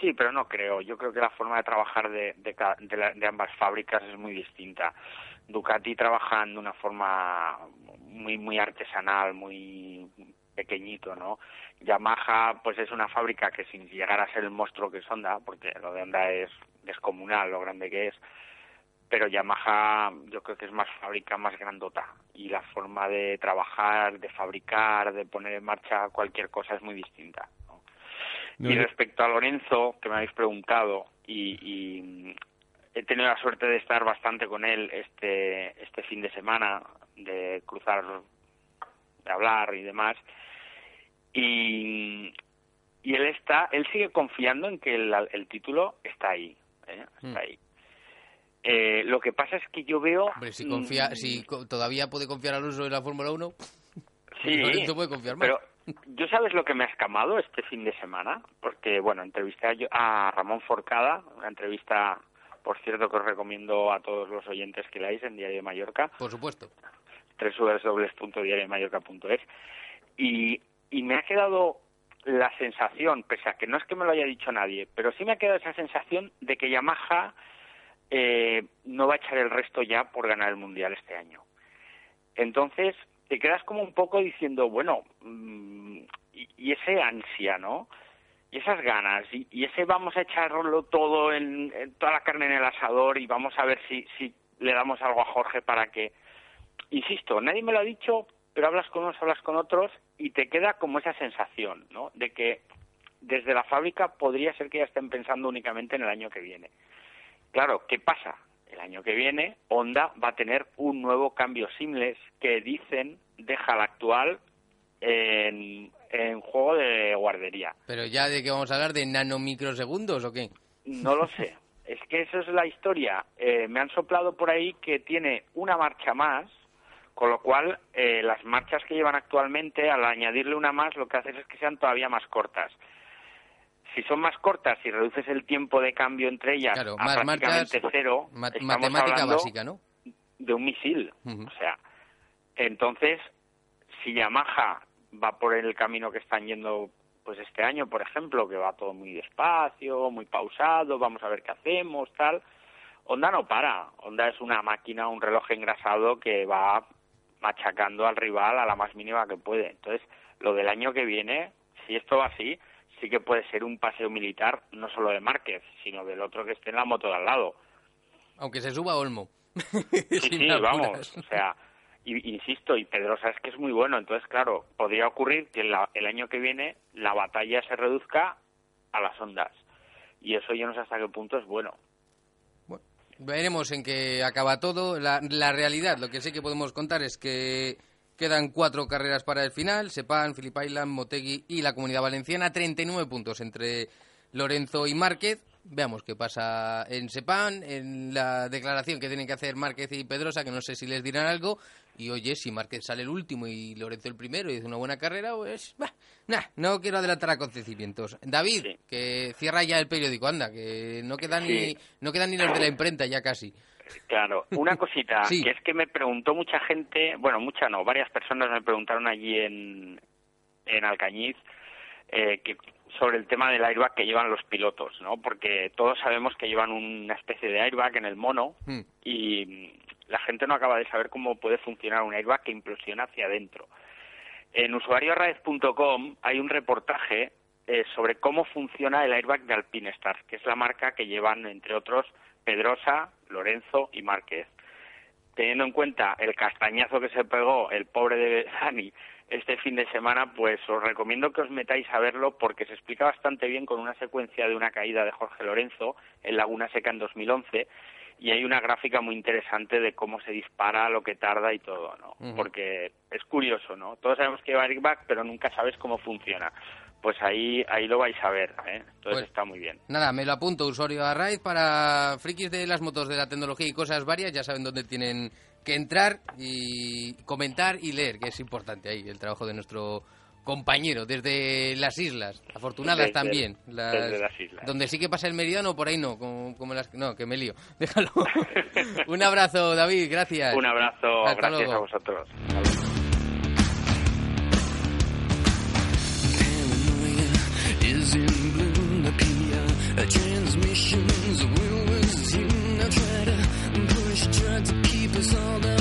Sí, pero no creo. Yo creo que la forma de trabajar de, de, de la- de ambas fábricas es muy distinta. Ducati trabajan de una forma muy muy artesanal, muy pequeñito, ¿no? Yamaha, pues es una fábrica que sin llegar a ser el monstruo que es Honda, porque lo de Honda es descomunal lo grande que es, pero Yamaha yo creo que es más fábrica más grandota y la forma de trabajar, de fabricar, de poner en marcha cualquier cosa es muy distinta. Y respecto a Lorenzo, que me habéis preguntado, y, y, mm, he tenido la suerte de estar bastante con él este, este fin de semana, de cruzar, de hablar y demás, y, y él está, él sigue confiando en que el, el título está ahí, ¿eh? está Mm. ahí. Eh, lo que pasa es que yo veo... Hombre, si, confía, mm, si todavía puede confiar al uso de la Fórmula 1, Sí, Lorenzo puede confiar más. pero yo sabes lo que me ha escamado este fin de semana, porque bueno, entrevisté a, yo- a Ramón Forcada, una entrevista, por cierto, que os recomiendo a todos los oyentes que leáis en Diario de Mallorca, por supuesto. www.diariomallorca.es, y, y me ha quedado la sensación, pese a que no es que me lo haya dicho nadie, pero sí me ha quedado esa sensación de que Yamaha eh, no va a echar el resto ya por ganar el Mundial este año. Entonces, te quedas como un poco diciendo, bueno, mm, y, ese ansia, ¿no? Y esas ganas, y, y ese vamos a echarlo todo, en, en toda la carne en el asador y vamos a ver si, si le damos algo a Jorge para que... Insisto, nadie me lo ha dicho, pero hablas con unos, hablas con otros y te queda como esa sensación, ¿no? De que desde la fábrica podría ser que ya estén pensando únicamente en el año que viene. Claro, ¿qué pasa? El año que viene Honda va a tener un nuevo cambio seamless que dicen deja al actual en, en juego de guardería. Pero ya de que vamos a hablar de nanomicrosegundos o qué? No lo sé. Es que eso es la historia. Eh, me han soplado por ahí que tiene una marcha más, con lo cual eh, las marchas que llevan actualmente, al añadirle una más, lo que haces es que sean todavía más cortas. Si son más cortas y reduces el tiempo de cambio entre ellas Claro, a más prácticamente cero, ma- matemática básica, ¿no? de un misil. O sea, entonces, si Yamaha va por el camino que están yendo pues este año, por ejemplo, que va todo muy despacio, muy pausado, vamos a ver qué hacemos, tal. Honda no para. Honda es una máquina, un reloj engrasado que va machacando al rival a la más mínima que puede. Entonces, lo del año que viene, si esto va así, sí que puede ser un paseo militar, no solo de Márquez, sino del otro que esté en la moto de al lado. Aunque se suba a Olmo. Sí, Sin sí, vamos, o sea, insisto, y Pedrosa es que es muy bueno, entonces, claro, podría ocurrir que la- el año que viene la batalla se reduzca a las ondas, y eso yo no sé hasta qué punto es bueno. Veremos en qué acaba todo. La, la realidad, lo que sí que podemos contar es que quedan cuatro carreras para el final. Sepan, Philip Island, Motegi y la Comunidad Valenciana. 39 puntos entre Lorenzo y Márquez. Veamos qué pasa en Sepan, en la declaración que tienen que hacer Márquez y Pedrosa, que no sé si les dirán algo. Y oye, si Márquez sale el último y Lorenzo el primero y hace una buena carrera, pues. Bah, nah, no quiero adelantar acontecimientos. David, que cierra ya el periódico, anda, que no quedan, ni, no quedan ni los de la imprenta ya casi. Claro, una cosita, Sí. que es que me preguntó mucha gente, bueno, mucha no, varias personas me preguntaron allí en, en Alcañiz eh, que, sobre el tema del airbag que llevan los pilotos, ¿no? Porque todos sabemos que llevan una especie de airbag en el mono Hmm. y la gente no acaba de saber cómo puede funcionar un airbag que implosiona hacia adentro. En usuarioraez.com hay un reportaje eh, sobre cómo funciona el airbag de Alpine Stars, que es la marca que llevan, entre otros, Pedrosa, Lorenzo y Márquez. Teniendo en cuenta el castañazo que se pegó el pobre de Dani este fin de semana, pues os recomiendo que os metáis a verlo porque se explica bastante bien con una secuencia de una caída de Jorge Lorenzo en Laguna Seca en 2011 y hay una gráfica muy interesante de cómo se dispara, lo que tarda y todo, ¿no? Porque es curioso, ¿no? Todos sabemos que lleva airbag, pero nunca sabes cómo funciona. Pues ahí ahí lo vais a ver, ¿eh? Entonces Pues- está muy bien. Nada, me lo apunto, usuario a raíz para frikis de las motos, de la tecnología y cosas varias, ya saben dónde tienen que entrar y comentar y leer, que es importante ahí el trabajo de nuestro compañero desde las islas, afortunadas Desde- también, desde las islas. donde sí que pasa el meridiano, por ahí no, como, como las no, que me lío, déjalo. Un abrazo, David, gracias. Un abrazo, Hasta gracias luego. a vosotros. Transmissions will resume. Now try to push, try to keep us all down,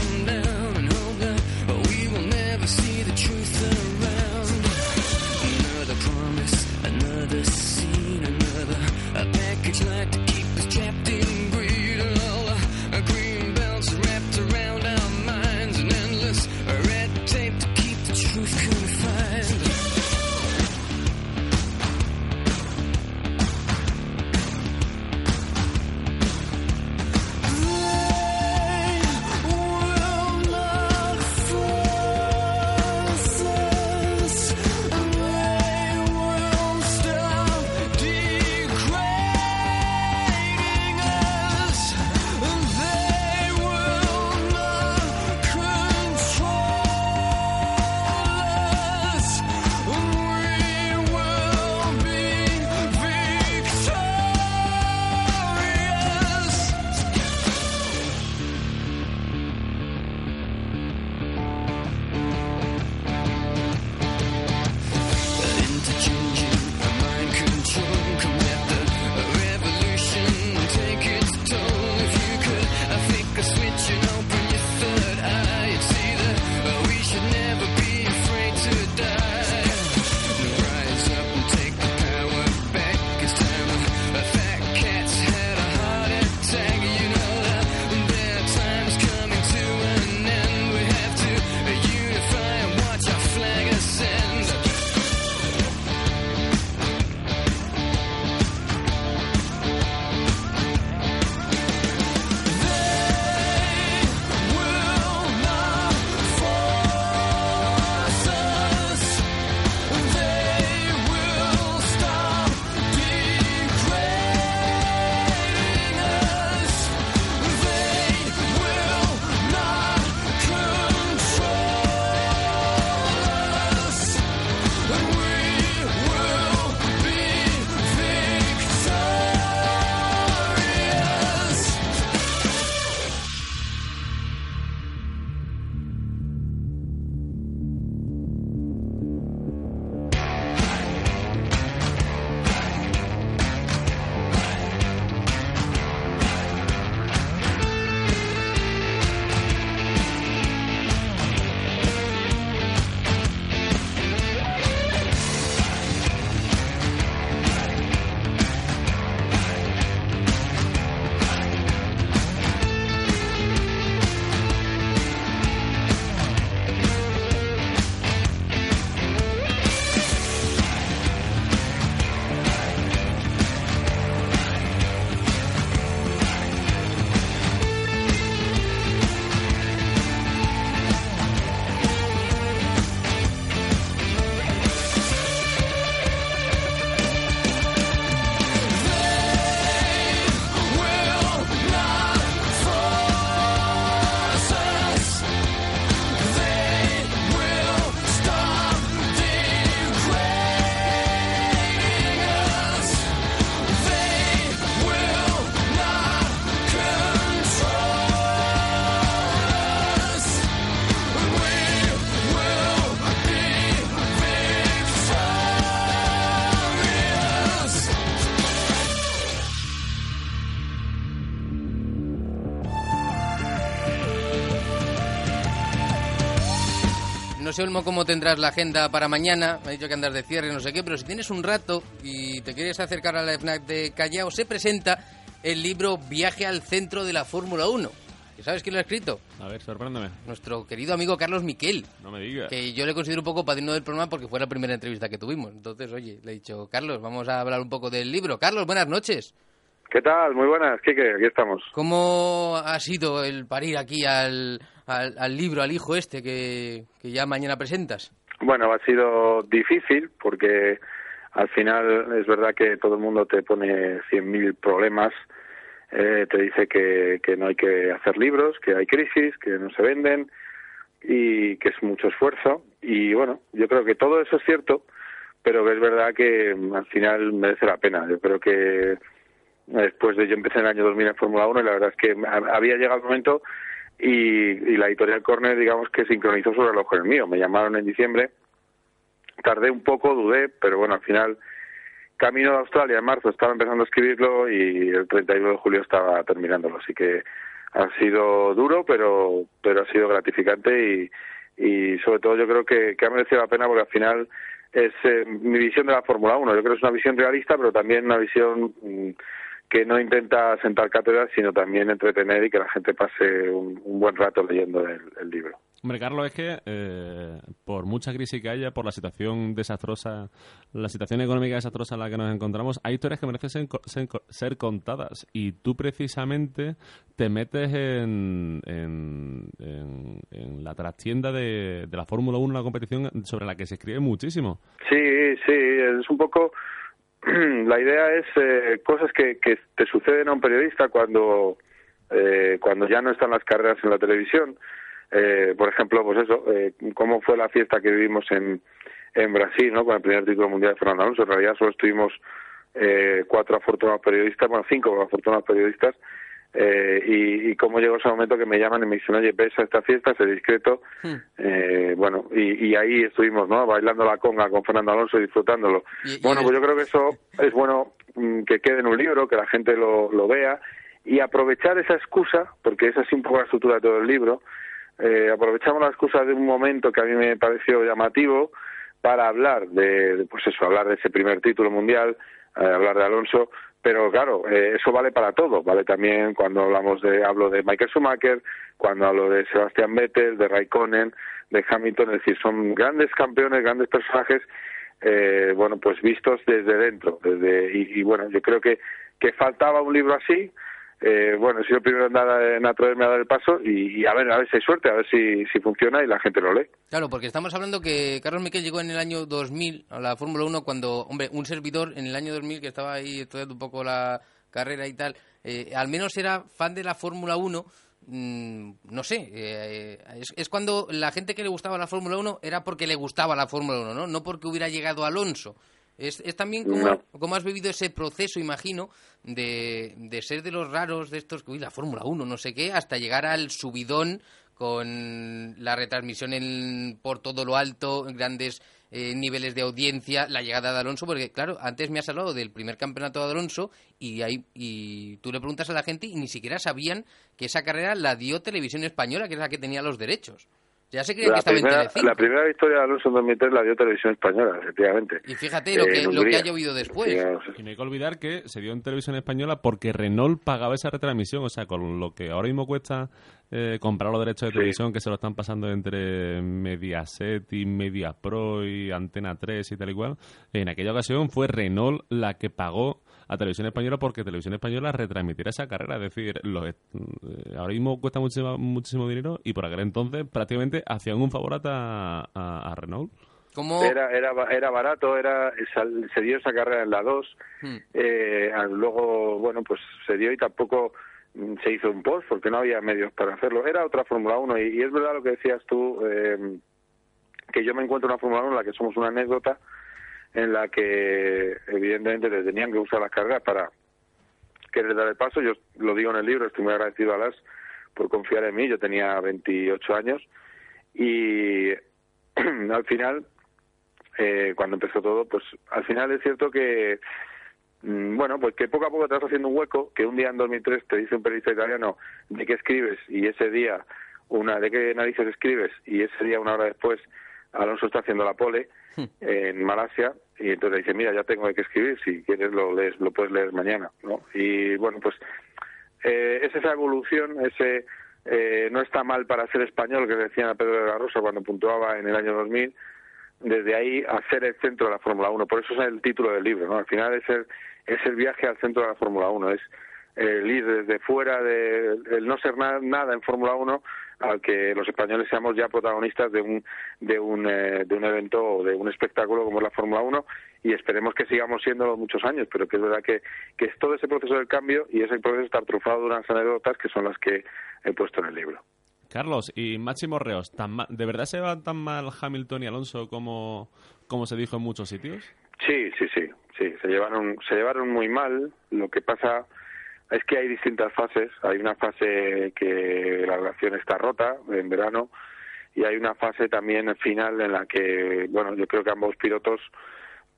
sé, Olmo, cómo tendrás la agenda para mañana. Me ha dicho que andas de cierre, no sé qué, pero si tienes un rato y te quieres acercar a la FNAC de Callao, se presenta el libro Viaje al centro de la Fórmula 1. ¿Y sabes quién lo ha escrito? A ver, sorpréndeme. Nuestro querido amigo Carlos Miquel. No me digas. Que yo le considero un poco padrino del programa porque fue la primera entrevista que tuvimos. Entonces, oye, le he dicho, Carlos, vamos a hablar un poco del libro. Carlos, buenas noches. ¿Qué tal? Muy buenas, Kike, aquí estamos. ¿Cómo ha sido el parir aquí al, al, al libro, al hijo este que, que ya mañana presentas? Bueno, ha sido difícil porque al final es verdad que todo el mundo te pone 100.000 problemas, eh, te dice que, que no hay que hacer libros, que hay crisis, que no se venden y que es mucho esfuerzo. Y bueno, yo creo que todo eso es cierto, pero que es verdad que mm, al final merece la pena. Yo creo que después de yo empecé en el año 2000 en Fórmula 1 y la verdad es que ha- había llegado el momento y, y la editorial Corner digamos que sincronizó su reloj con el mío. Me llamaron en diciembre, tardé un poco, dudé, pero bueno, al final camino de Australia en marzo estaba empezando a escribirlo y el 31 de julio estaba terminándolo, así que ha sido duro, pero pero ha sido gratificante y, y sobre todo yo creo que, ha merecido la pena porque al final es eh, mi visión de la Fórmula 1. Yo creo que es una visión realista, pero también una visión mm, que no intenta sentar cátedras, sino también entretener y que la gente pase un, un buen rato leyendo el, el libro. Hombre, Carlos, es que eh, por mucha crisis que haya, por la situación desastrosa, la situación económica desastrosa en la que nos encontramos, hay historias que merecen ser, ser co- ser contadas. Y tú precisamente te metes en, en, en- en la trastienda de, de la Fórmula 1, una competición sobre la que se escribe muchísimo. Sí, sí, es un poco... La idea es eh, cosas que, que te suceden a un periodista cuando, eh, cuando ya no están las carreras en la televisión. Eh, por ejemplo, pues eso, eh, cómo fue la fiesta que vivimos en, en Brasil, ¿no? Con el primer título mundial de Fernando Alonso. En realidad solo estuvimos eh, cuatro afortunados periodistas, bueno, cinco afortunados periodistas, eh, y, y cómo llegó ese momento que me llaman y me dicen, oye, ves a esta fiesta, sé discreto, eh, bueno, y, y ahí estuvimos, ¿no? Bailando la conga con Fernando Alonso y disfrutándolo. bueno, pues yo creo que eso es bueno mm, que quede en un libro, que la gente lo, lo vea y aprovechar esa excusa, porque esa es un poco la estructura de todo el libro, eh, aprovechamos la excusa de un momento que a mí me pareció llamativo para hablar de, de, pues eso, hablar de ese primer título mundial, eh, hablar de Alonso, pero claro, eh, eso vale para todo, vale también cuando hablamos de, hablo de Michael Schumacher, cuando hablo de Sebastian Vettel, de Raikkonen, de Hamilton, es decir, son grandes campeones, grandes personajes, eh, bueno, pues vistos desde dentro, desde, y, y bueno, yo creo que, que faltaba un libro así, eh, bueno, he sido el primero en, en atreverme a dar el paso y, y a ver, a ver si hay suerte, a ver si, si funciona y la gente lo lee. Claro, porque estamos hablando que Carlos Miquel llegó en el año 2000 a la Fórmula 1 cuando, hombre, un servidor en el año 2000 que estaba ahí estudiando un poco la carrera y tal, eh, al menos era fan de la Fórmula 1. mm, no sé, eh, es, es cuando la gente que le gustaba la Fórmula 1 era porque le gustaba la Fórmula 1, ¿no? No porque hubiera llegado Alonso. Es, es también como, No. como has vivido ese proceso, imagino, de, de ser de los raros de estos, uy, la Fórmula 1, no sé qué, hasta llegar al subidón con la retransmisión en, por todo lo alto, grandes eh, niveles de audiencia, la llegada de Alonso, porque claro, antes me has hablado del primer campeonato de Alonso y, ahí, y tú le preguntas a la gente y ni siquiera sabían que esa carrera la dio Televisión Española, que es la que tenía los derechos. Ya se creía que La estaba primera, en Telecinco. la primera victoria de Alonso en 2003 la dio Televisión Española, efectivamente. Y fíjate lo Eh, que, lo que ha llovido después. Y no hay que olvidar que se dio en televisión española porque Renault pagaba esa retransmisión. O sea, con lo que ahora mismo cuesta eh, comprar los derechos de televisión que se lo están pasando entre Mediaset y Media Pro y Antena 3 y tal y cual. En aquella ocasión fue Renault la que pagó a Televisión Española porque Televisión Española retransmitiera esa carrera. Es decir, los, eh, ahora mismo cuesta muchísimo, muchísimo dinero y por aquel entonces prácticamente hacían un favor a, a- a Renault. ¿Cómo? Era, era, era barato, era sal- se dio esa carrera en la 2. Hmm. Eh, luego, bueno, pues se dio y tampoco mm, se hizo un post porque no había medios para hacerlo. Era otra Fórmula 1 y, y es verdad lo que decías tú, eh, que yo me encuentro en una Fórmula 1 en la que somos una anécdota en la que evidentemente le tenían que usar las carreras para querer dar el paso. Yo lo digo en el libro, estoy muy agradecido a las por confiar en mí. Yo tenía 28 años. Y al final, eh, cuando empezó todo, pues al final es cierto que mm, bueno, pues que poco a poco te vas haciendo un hueco, que un día en 2003 te dice un periodista italiano de qué escribes y ese día, una de qué narices escribes y ese día, una hora después, Alonso está haciendo la pole en Malasia y entonces dice, mira, ya tengo que escribir, si quieres lo lees, lo puedes leer mañana, ¿no? Y bueno, pues eh, es esa evolución, ese eh, no está mal para ser español que decían a Pedro de la Rosa cuando puntuaba en el año 2000, desde ahí a ser el centro de la Fórmula 1. Por eso es el título del libro, ¿no? Al final es el, es el viaje al centro de la Fórmula 1, es el ir desde fuera de el no ser na- nada en Fórmula 1 al que los españoles seamos ya protagonistas de un de un eh, de un evento o de un espectáculo como es la Fórmula 1 y esperemos que sigamos siendo muchos años, pero que es verdad que, que es todo ese proceso del cambio y ese proceso está trufado de unas anécdotas que son las que he puesto en el libro. Carlos, y Máximo Reos, ¿tan ma- ¿de verdad se van tan mal Hamilton y Alonso como, como se dijo en muchos sitios? Sí, sí, sí, sí, se llevaron, se llevaron muy mal. Lo que pasa es que hay distintas fases. Hay una fase que la relación está rota en verano y hay una fase también final en la que, bueno, yo creo que ambos pilotos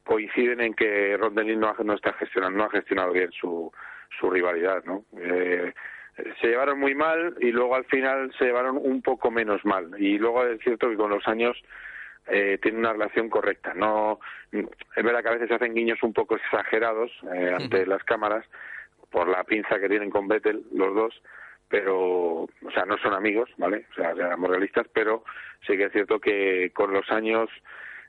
coinciden en que Ron Dennis no, ha- no está gestionando, no ha gestionado bien su, su rivalidad, ¿no? Eh, se llevaron muy mal y luego al final se llevaron un poco menos mal. Y luego es cierto que con los años eh, tienen una relación correcta. No, es verdad que a veces se hacen guiños un poco exagerados eh, ante las cámaras por la pinza que tienen con Vettel los dos, pero, o sea, no son amigos, ¿vale? O sea, seamos realistas, pero sí que es cierto que con los años,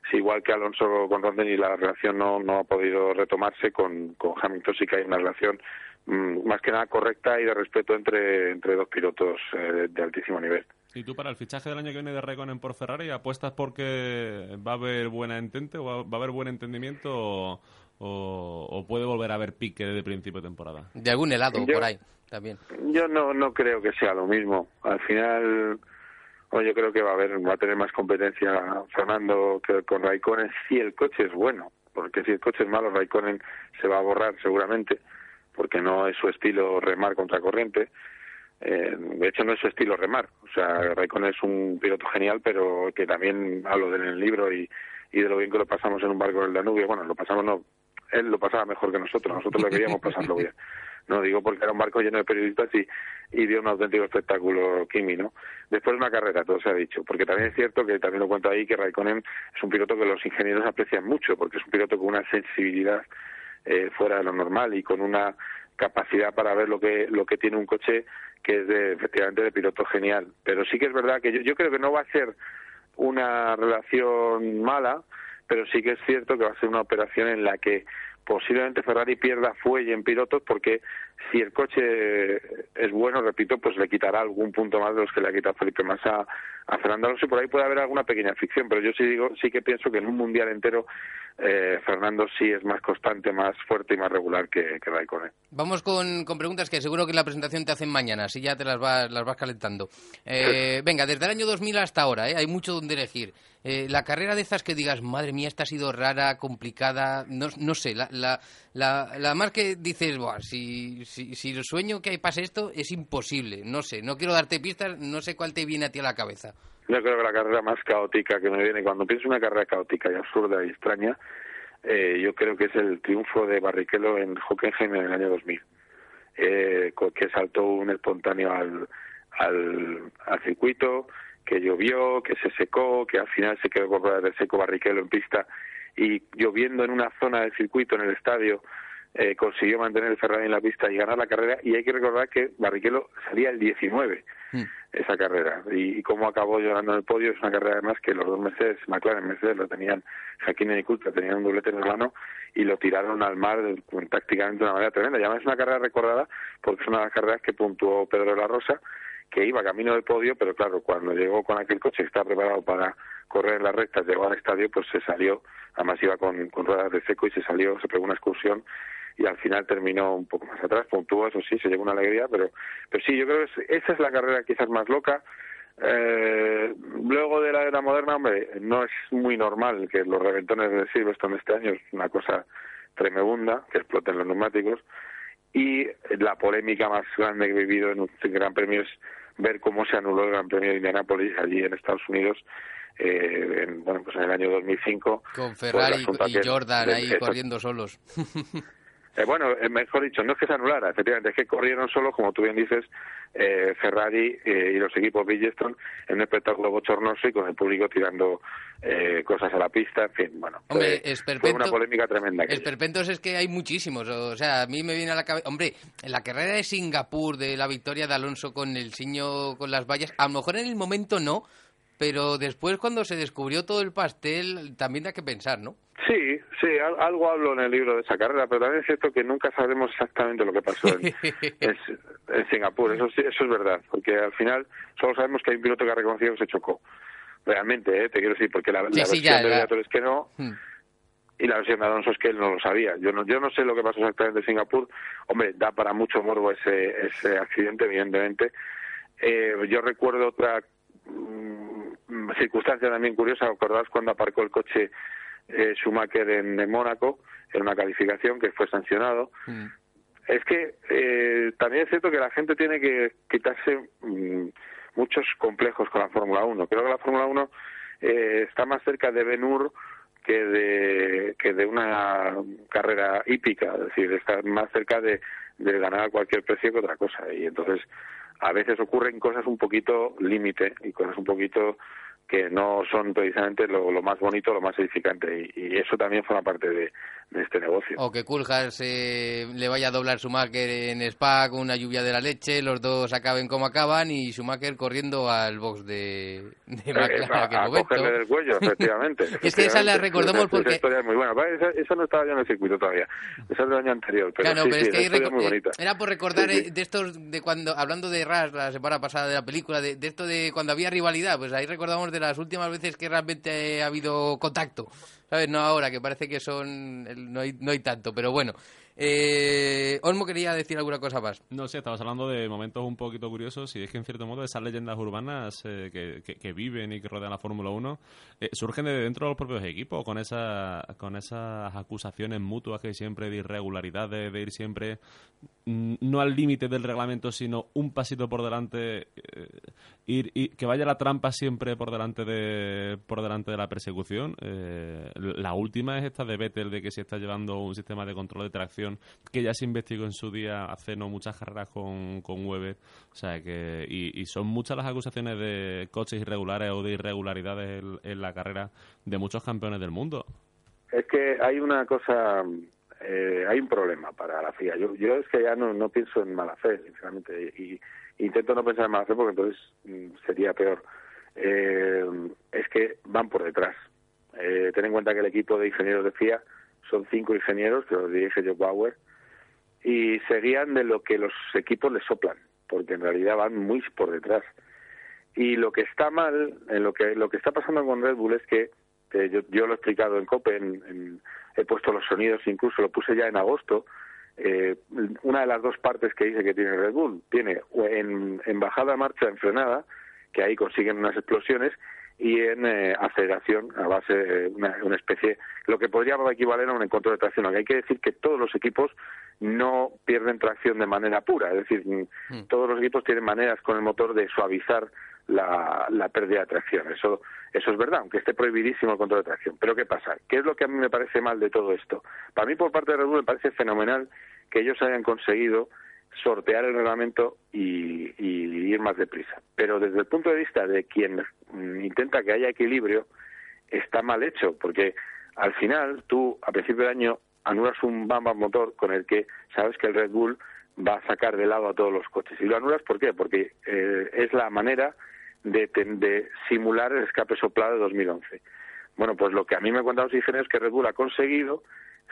si igual que Alonso con Ron Dennis la relación no, no ha podido retomarse, con, con Hamilton sí que hay una relación mm, más que nada correcta y de respeto entre, entre dos pilotos eh, de altísimo nivel. ¿Y tú para el fichaje del año que viene de Raikkonen por Ferrari apuestas porque va a haber buena entente o va, a haber buen entendimiento o- o puede volver a haber pique desde principio de temporada? De algún helado Yo- por ahí también. Yo no, no creo que sea lo mismo. Al final, bueno, yo creo que va a haber, va a tener más competencia Fernando que con Raikkonen si el coche es bueno, porque si el coche es malo, Raikkonen se va a borrar seguramente, porque no es su estilo remar contra corriente. Eh, de hecho, no es su estilo remar. O sea, Raikkonen es un piloto genial, pero que también hablo de él en el libro y, y de lo bien que lo pasamos en un barco del Danubio. Bueno, lo pasamos no, él lo pasaba mejor que nosotros. Nosotros lo queríamos pasarlo bien. No digo porque era un barco lleno de periodistas y, y dio un auténtico espectáculo Kimi, ¿no? Después de una carrera, todo se ha dicho, porque también es cierto que también lo cuento ahí que Raikkonen es un piloto que los ingenieros aprecian mucho, porque es un piloto con una sensibilidad eh, fuera de lo normal y con una capacidad para ver lo que lo que tiene un coche que es de, efectivamente de piloto genial. Pero sí que es verdad que yo, yo creo que no va a ser una relación mala, pero sí que es cierto que va a ser una operación en la que posiblemente Ferrari pierda fuelle en pilotos porque si el coche es bueno, repito, pues le quitará algún punto más de los que le ha quitado Felipe Massa a Fernando Alonso y por ahí puede haber alguna pequeña ficción, pero yo sí digo, sí que pienso que en un mundial entero eh, Fernando sí es más constante, más fuerte y más regular que, que Raikkonen. Vamos con, con preguntas que seguro que en la presentación te hacen mañana, así ya te las vas, las vas calentando. Eh, venga, desde el año 2000 hasta ahora, ¿eh? hay mucho donde elegir. Eh, la carrera de estas que digas, madre mía, esta ha sido rara, complicada, no, no sé, la, la, la, la más que dices, Buah, si, si, si el sueño que pase esto es imposible, no sé, no quiero darte pistas, no sé cuál te viene a ti a la cabeza. Yo creo que la carrera más caótica que me viene, cuando pienso en una carrera caótica y absurda y extraña, eh, yo creo que es el triunfo de Barrichello en Hockenheim en el año 2000, eh, que saltó un espontáneo al, al, circuito, que llovió, que se secó, que al final se quedó fuera del seco Barrichello en pista. Y lloviendo en una zona del circuito, en el estadio, eh, consiguió mantener el Ferrari en la pista y ganar la carrera. Y hay que recordar que Barrichello salía el 19 esa carrera. Y, y cómo acabó llorando en el podio es una carrera además que los dos Mercedes, McLaren Mercedes, lo tenían, Hakkinen y Coulthard tenían un doblete en el mano y lo tiraron al mar con- tácticamente de una manera tremenda. Y además es una carrera recordada porque es una de las carreras que puntuó Pedro de la Rosa, que iba camino del podio, pero claro, cuando llegó con aquel coche que estaba preparado para correr en las rectas, llegó al estadio, pues se salió, además iba con, con ruedas de seco y se salió, se pegó una excursión y al final terminó un poco más atrás, puntuó, eso sí, se llevó una alegría, pero, pero sí, yo creo que es- esa es la carrera quizás más loca. Eh, luego de la era moderna, hombre, no es muy normal que los reventones de Silverstone este año es una cosa tremebunda, que exploten los neumáticos, y la polémica más grande que he vivido en un Gran Premio es ver cómo se anuló el Gran Premio de Indianápolis allí en Estados Unidos eh, en, bueno, pues en el año 2005. Con por Ferrari y aquel Jordan ahí corriendo solos. Eh, bueno, eh, mejor dicho, no es que se anulara, efectivamente, es que corrieron solo, como tú bien dices, eh, Ferrari eh, y los equipos Bridgestone en un espectáculo bochornoso y con el público tirando eh, cosas a la pista, en fin, bueno, Hombre, fue, esperpento- fue una polémica tremenda. aquello. Esperpentos es que hay muchísimos. O sea, a mí me viene a la cabeza. Hombre, en la carrera de Singapur, de la victoria de Alonso con el siño con las vallas, a lo mejor en el momento no, pero después cuando se descubrió todo el pastel, también da que pensar, ¿no? Sí, sí, al- algo hablo en el libro de esa carrera, pero también es cierto que nunca sabremos exactamente lo que pasó en, en, en Singapur. Eso eso es verdad, porque al final solo sabemos que hay un piloto que ha reconocido que se chocó. Realmente, ¿eh? te quiero decir, porque la, Sí, la sí, versión ya, de es que no, Hmm. y la versión de Alonso es que él no lo sabía. Yo no, yo no sé lo que pasó exactamente en Singapur. Hombre, da para mucho morbo ese, ese accidente, evidentemente. Eh, yo recuerdo otra mm, circunstancia también curiosa. ¿Acordáis cuando aparcó el coche eh, Schumacher en, en Mónaco en una calificación que fue sancionado? Es que eh, también es cierto que la gente tiene que quitarse mm, muchos complejos con la Fórmula 1. Creo que la Fórmula 1 eh, está más cerca de Ben Hur que de, que de una carrera hípica, es decir, está más cerca de, de ganar a cualquier precio que otra cosa. Y entonces a veces ocurren cosas un poquito límite y cosas un poquito que no son precisamente lo, más bonito, lo más edificante. Y, y eso también forma parte de, de este negocio. O que Coulthard eh, le vaya a doblar Schumacher en Spa con una lluvia de la leche, los dos acaben como acaban y Schumacher corriendo al box de, de Eh, McLaren a, a momento. cogerle del cuello, efectivamente. Es que esa la recordamos Esa- porque- Esa historia es muy buena. Esa, esa no estaba ya en el circuito todavía. Esa es del año anterior. Pero Claro, sí, pero sí, es que es muy eh, bonita. era por recordar Sí, de estos de cuando hablando de Ras la semana pasada de la película de, de esto de cuando había rivalidad pues ahí recordamos de las últimas veces que realmente ha habido contacto sabes no ahora que parece que son no hay no hay tanto pero bueno eh, Olmo quería decir alguna cosa más No sé, estabas hablando de momentos un poquito curiosos y es que en cierto modo esas leyendas urbanas eh, que, que- que viven y que rodean la Fórmula 1 eh, surgen de dentro de los propios equipos con, esa, con esas acusaciones mutuas que hay siempre de irregularidades, de ir siempre mm, no al límite del reglamento sino un pasito por delante, eh, ir, y que vaya la trampa siempre por delante de, por delante de la persecución. Eh, la última es esta de Vettel de que se está llevando un sistema de control de tracción que ya se investigó en su día hace no muchas carreras con, con. O sea que, y, son muchas las acusaciones de coches irregulares o de irregularidades en, la carrera de muchos campeones del mundo. Es que hay una cosa, eh, hay un problema para la FIA. Yo, yo es que ya no, no pienso en mala fe, sinceramente, y, y intento no pensar en mala fe porque entonces mm, sería peor. Eh, es que van por detrás. Eh, ten en cuenta que el equipo de ingenieros de FIA son cinco ingenieros que los dirige Joe Bauer y se guían de lo que los equipos les soplan, porque en realidad van muy por detrás. Y lo que está mal, en lo que lo que está pasando con Red Bull es que que yo, yo lo he explicado en COPE, en- he puesto los sonidos, incluso lo puse ya en agosto. eh, una de las dos partes que dice que tiene Red Bull tiene en, en bajada, marcha, en frenada, que ahí consiguen unas explosiones, y en eh, aceleración a base de una, una especie, lo que podría equivaler a un encuentro de tracción. Aunque hay que decir que todos los equipos no pierden tracción de manera pura, es decir, mm, todos los equipos tienen maneras con el motor de suavizar la, la pérdida de tracción. Eso, eso es verdad, aunque esté prohibidísimo el control de tracción. Pero ¿qué pasa? ¿Qué es lo que a mí me parece mal de todo esto? Para mí, por parte de Red Bull, me parece fenomenal que ellos hayan conseguido sortear el reglamento y, y ir más deprisa. Pero desde el punto de vista de quien intenta que haya equilibrio, está mal hecho, porque al final tú, a principio de año, anulas un Bam Bam motor con el que sabes que el Red Bull va a sacar de lado a todos los coches. ¿Y lo anulas por qué? Porque eh, es la manera de, de simular el escape soplado de 2011. Bueno, pues lo que a mí me cuentan los ingenieros es que Red Bull ha conseguido,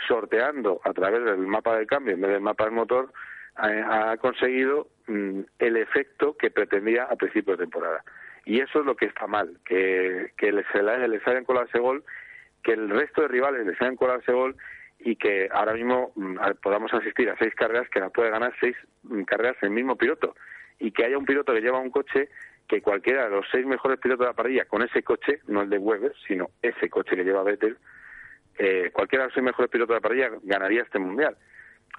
sorteando a través del mapa del cambio en vez del mapa del motor, ha, conseguido mm, el efecto que pretendía a principio de temporada. Y eso es lo que está mal, que, que se la- les hayan colado ese gol, que el resto de rivales les hayan colado ese gol y que ahora mismo mm, podamos asistir a seis carreras que las puede ganar seis mm, carreras el mismo piloto y que haya un piloto que lleva un coche que cualquiera de los seis mejores pilotos de la parrilla con ese coche, no el de Weber, sino ese coche que lleva Vettel, eh, cualquiera de los seis mejores pilotos de la parrilla ganaría este mundial.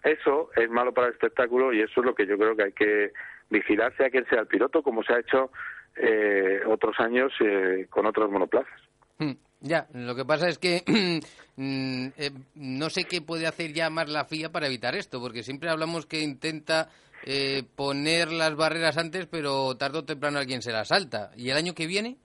Eso es malo para el espectáculo y eso es lo que yo creo que hay que vigilar, sea quien sea el piloto, como se ha hecho eh, otros años eh, con otros monoplazas. Hmm. Ya, lo que pasa es que mm, eh, no sé qué puede hacer ya más la FIA para evitar esto, porque siempre hablamos que intenta eh, poner las barreras antes, pero tarde o temprano alguien se las salta. ¿Y el año que viene?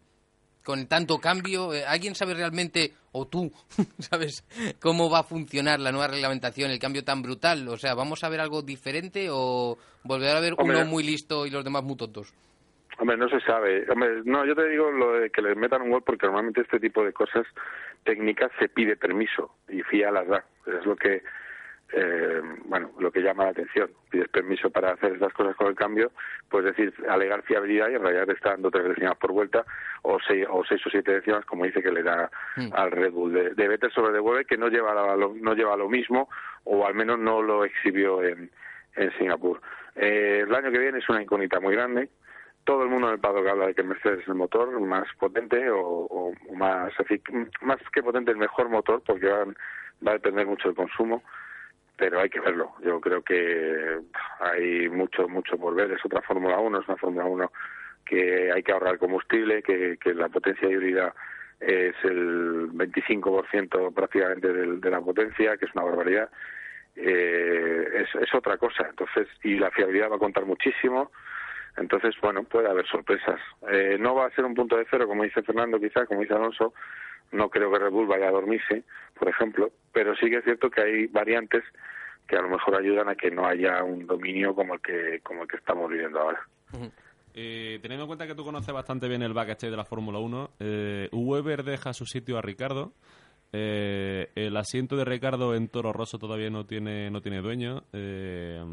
Con tanto cambio, eh, ¿alguien sabe realmente, o tú, sabes, cómo va a funcionar la nueva reglamentación, el cambio tan brutal? O sea, ¿vamos a ver algo diferente o volverá a haber Hombre. uno muy listo y los demás muy tontos? Hombre, no se sabe. Hombre, no, yo te digo lo de que les metan un gol porque normalmente este tipo de cosas técnicas se pide permiso y FIA las da. Es lo que, eh, bueno, lo que llama la atención. Pides permiso para hacer estas cosas con el cambio, pues decir, alegar fiabilidad y en realidad te está dando tres décimas por vuelta o seis o, seis o siete décimas, como dice que le da al Red Bull. De, de Vettel sobre devuelve que no lleva, lo, no lleva lo mismo o al menos no lo exhibió en, en Singapur. Eh, el año que viene es una incógnita muy grande todo el mundo en el paddock habla de que Mercedes es el motor más potente o, o- o más más que potente el mejor motor porque van- va a depender mucho del consumo pero hay que verlo yo creo que hay mucho mucho por ver es otra Fórmula 1 es una Fórmula 1 que hay que ahorrar combustible que, la potencia híbrida es el 25% prácticamente del- de la potencia que es una barbaridad eh, es, es otra cosa entonces y la fiabilidad va a contar muchísimo entonces, bueno, puede haber sorpresas. Eh, no va a ser un punto de cero, como dice Fernando, quizá, como dice Alonso. No creo que Red Bull vaya a dormirse, por ejemplo, pero sí que es cierto que hay variantes que a lo mejor ayudan a que no haya un dominio como el que, como el que estamos viviendo ahora. Eh, teniendo en cuenta que tú conoces bastante bien el backstage de la Fórmula 1, eh, Weber deja su sitio a Ricardo. Eh, el asiento de Ricardo en Toro Rosso todavía no tiene no tiene dueño. Eh,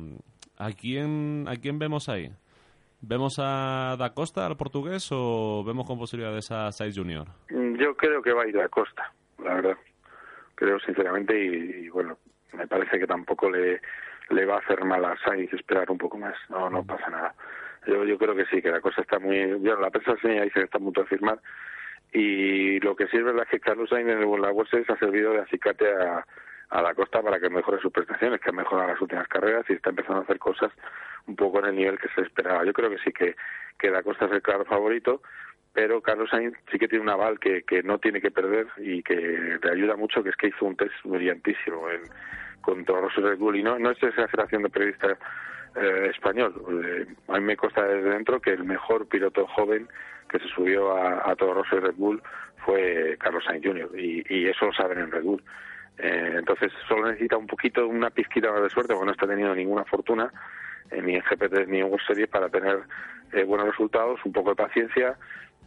¿a quién a quién vemos ahí? ¿Vemos a Da Costa, al portugués, o vemos con posibilidades a Sainz Junior? Mm, Yo creo que va a ir a Costa, la verdad. Creo sinceramente y, y, bueno, me parece que tampoco le, le va a hacer mal a Sainz esperar un poco más. No, no pasa nada. Yo, yo creo que sí, que la cosa está muy... Bueno, la prensa española dice que está a punto de firmar y lo que sí es verdad es que Carlos Sainz en el- la bolsa ha servido de acicate a, a la costa para que mejore sus prestaciones, que ha mejorado las últimas carreras y está empezando a hacer cosas un poco en el nivel que se esperaba. Yo creo que sí que, que la costa es el claro favorito, pero Carlos Sainz sí que tiene un aval que, que no tiene que perder y que le ayuda mucho, que es que hizo un test brillantísimo en, contra Rosso Red Bull y no, no es exageración de periodista eh, español. Eh, a mí me consta desde dentro que el mejor piloto joven que se subió a, a Toro Rosso y Red Bull fue Carlos Sainz Jr. y, y eso lo saben en Red Bull. Eh, entonces solo necesita un poquito, una pizquita más de suerte, porque no está teniendo ninguna fortuna eh, ni en GP3 ni en World Series para tener eh, buenos resultados, un poco de paciencia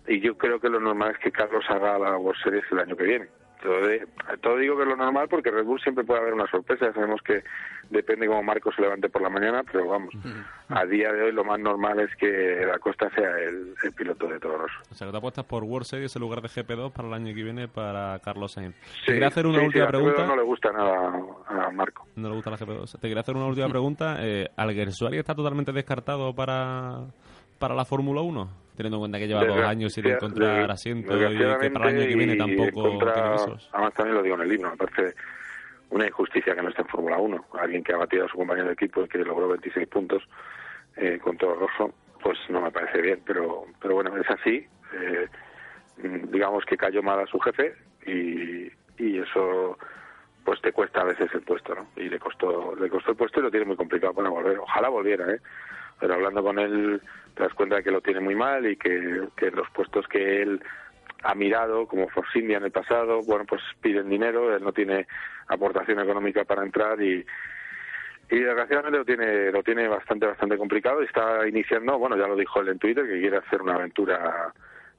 y yo creo que lo normal es que Carlos haga la World Series el año que viene. Todo, de- todo digo que es lo normal porque Red Bull siempre puede haber una sorpresa, ya sabemos que depende cómo Marco se levante por la mañana, pero vamos, a día de hoy lo más normal es que la Costa sea el, el piloto de Rosso. O sea, que te apuestas por World Series en lugar de GP2 para el año que viene para Carlos Sainz. Sí, Te quería hacer una sí, última sí, pregunta. No le gusta nada a Marco. No le gusta la GP2. Te quería hacer una última pregunta. Eh, ¿Alguersuari está totalmente descartado para, para la Fórmula 1? Teniendo en cuenta que lleva dos años sin encontrar asiento y que para el año que viene tampoco contra- tiene. Además también lo digo en el himno, me parece una injusticia que no esté en Fórmula 1. Alguien que ha batido a su compañero de equipo y que logró 26 puntos eh, con todo rojo, pues no me parece bien, pero pero bueno, es así. Eh, digamos que cayó mal a su jefe y, y eso pues te cuesta a veces el puesto, ¿no? Y le costó le costó el puesto y lo tiene muy complicado para volver. Ojalá volviera, ¿eh? Pero hablando con él te das cuenta de que lo tiene muy mal y que, que los puestos que él ha mirado, como Force India en el pasado, bueno, pues piden dinero, él no tiene aportación económica para entrar y, y desgraciadamente lo tiene lo tiene bastante bastante complicado y está iniciando bueno ya lo dijo él en Twitter que quiere hacer una aventura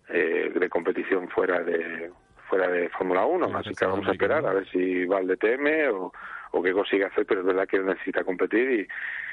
eh, de competición fuera de fuera de Fórmula 1 así que vamos a esperar a ver si va al DTM o, o qué consigue hacer pero es verdad que necesita competir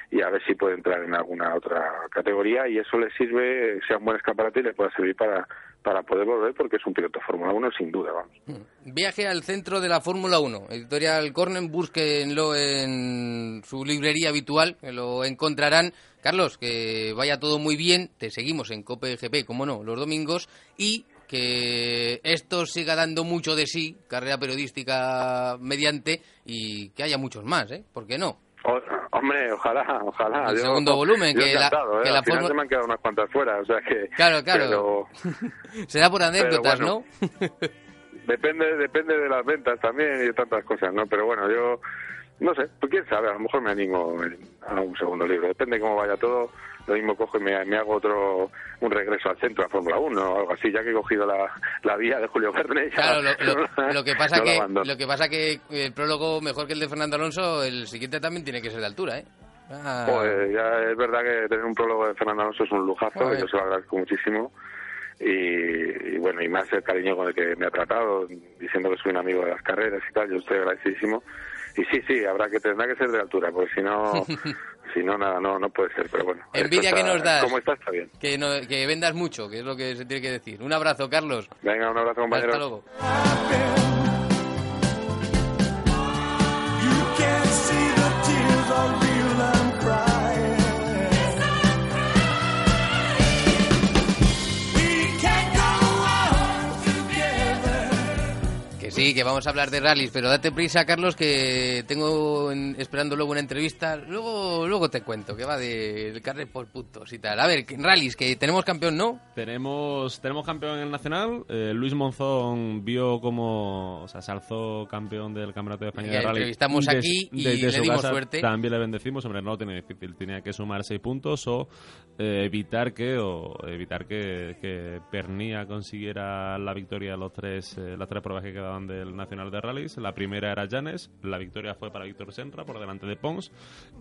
y, y a ver si puede entrar en alguna otra categoría y eso le sirve sea un buen escaparate y le pueda servir para para poder volver porque es un piloto Fórmula 1 sin duda vamos Viaje al centro de la Fórmula 1. Editorial Cornen, búsquenlo en su librería habitual, que lo encontrarán. Carlos, que vaya todo muy bien. Te seguimos en Cope GP, como no, los domingos. Y que esto siga dando mucho de sí, carrera periodística mediante, y que haya muchos más, ¿eh? ¿Por qué no? O- hombre, ojalá, ojalá. El Yo- segundo volumen, yo que la- ¿eh? que Al la final forma- se me han quedado unas cuantas fuera, o sea que... Claro, claro. pero- Será por anécdotas, bueno. ¿no? depende depende de las ventas también y de tantas cosas, ¿no? Pero bueno, yo no sé, pues quién sabe, a lo mejor me animo a un segundo libro. Depende de cómo vaya todo. Lo mismo cojo y me, me hago otro, un regreso al centro, a Fórmula 1 o algo así, ya que he cogido la, la vía de Julio Verne. ya Claro, lo, lo- no lo que pasa no que lo que pasa que el prólogo mejor que el de Fernando Alonso, el siguiente también tiene que ser de altura, ¿eh? Ah, Joder, ya es verdad que tener un prólogo de Fernando Alonso es un lujazo, yo se lo agradezco muchísimo. Y, y bueno, y más el cariño con el que me ha tratado, diciendo que soy un amigo de las carreras y tal, yo estoy agradecidísimo. Y sí, sí, habrá que tendrá que ser de altura, porque si no, si no nada, no, no puede ser. Pero bueno, Envidia esto que está- nos das. Como está, está bien. que, no- que vendas mucho, que es lo que se tiene que decir. Un abrazo, Carlos. Venga, un abrazo, compañeros. Hasta luego. Sí, que vamos a hablar de rallies, pero date prisa, Carlos, que tengo en- esperando luego una entrevista. Luego luego te cuento, que va del carril por puntos y tal. A ver, que- rallies, que tenemos campeón, ¿no? Tenemos, tenemos campeón en el Nacional. Eh, Luis Monzón vio como, o sea, se alzó campeón del Campeonato de España Que de Rally. entrevistamos des- aquí y desde le su dimos casa. suerte. También le bendecimos, hombre, no lo tenía difícil. Tenía que sumar seis puntos o eh, evitar que o evitar que, que Pernía consiguiera la victoria en los tres, eh, las tres pruebas que quedaban del Nacional de Rallys. La primera era Llanes, la victoria fue para Víctor Senra por delante de Pons.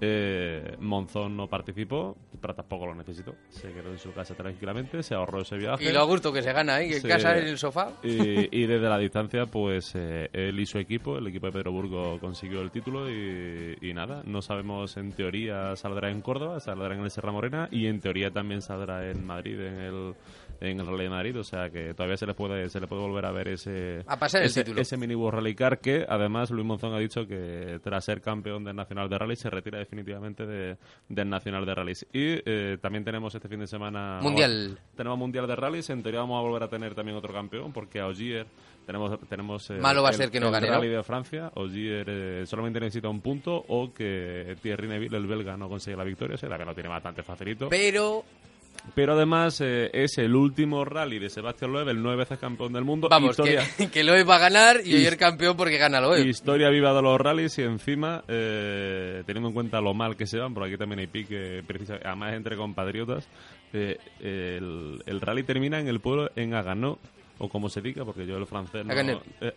Eh, Monzón no participó, pero tampoco lo necesitó. Se quedó en su casa tranquilamente, se ahorró ese viaje. Y lo gusto que se gana, ¿eh? Que en Sí. casa, en el sofá. Y, y desde la distancia, pues eh, él y su equipo, el equipo de Pedro Burgo, consiguió el título y, y nada, no sabemos, en teoría saldrá en Córdoba, saldrá en el Serra Morena y en teoría también saldrá en Madrid, en el en el Rally de Madrid, o sea que todavía se le puede se le puede volver a ver ese A pasar ese, ese mini World Rally Car que además Luis Monzón ha dicho que tras ser campeón del Nacional de Rally se retira definitivamente de- del Nacional de Rallys y eh, también tenemos este fin de semana Mundial. tenemos Mundial de Rallys, en teoría vamos a volver a tener también otro campeón, porque a Ogier tenemos, tenemos eh, Malo va a ser que no el gane, ¿no? Rally de Francia. Ogier eh, solamente necesita un punto o que Thierry Neville, el belga, no consigue la victoria, o sea, también lo tiene bastante facilito. Pero Pero además eh, es el último rally de Sebastián Loeb, el nueve veces campeón del mundo. vamos, Historia, que, que Loeb va a ganar y hoy el campeón porque gana Loeb. Historia viva de los rallies y encima, eh, teniendo en cuenta lo mal que se van, por aquí también hay pique, precisa, además entre compatriotas, eh, el, el rally termina en el pueblo, en Aganó, o como se diga, porque yo el francés no... Eh,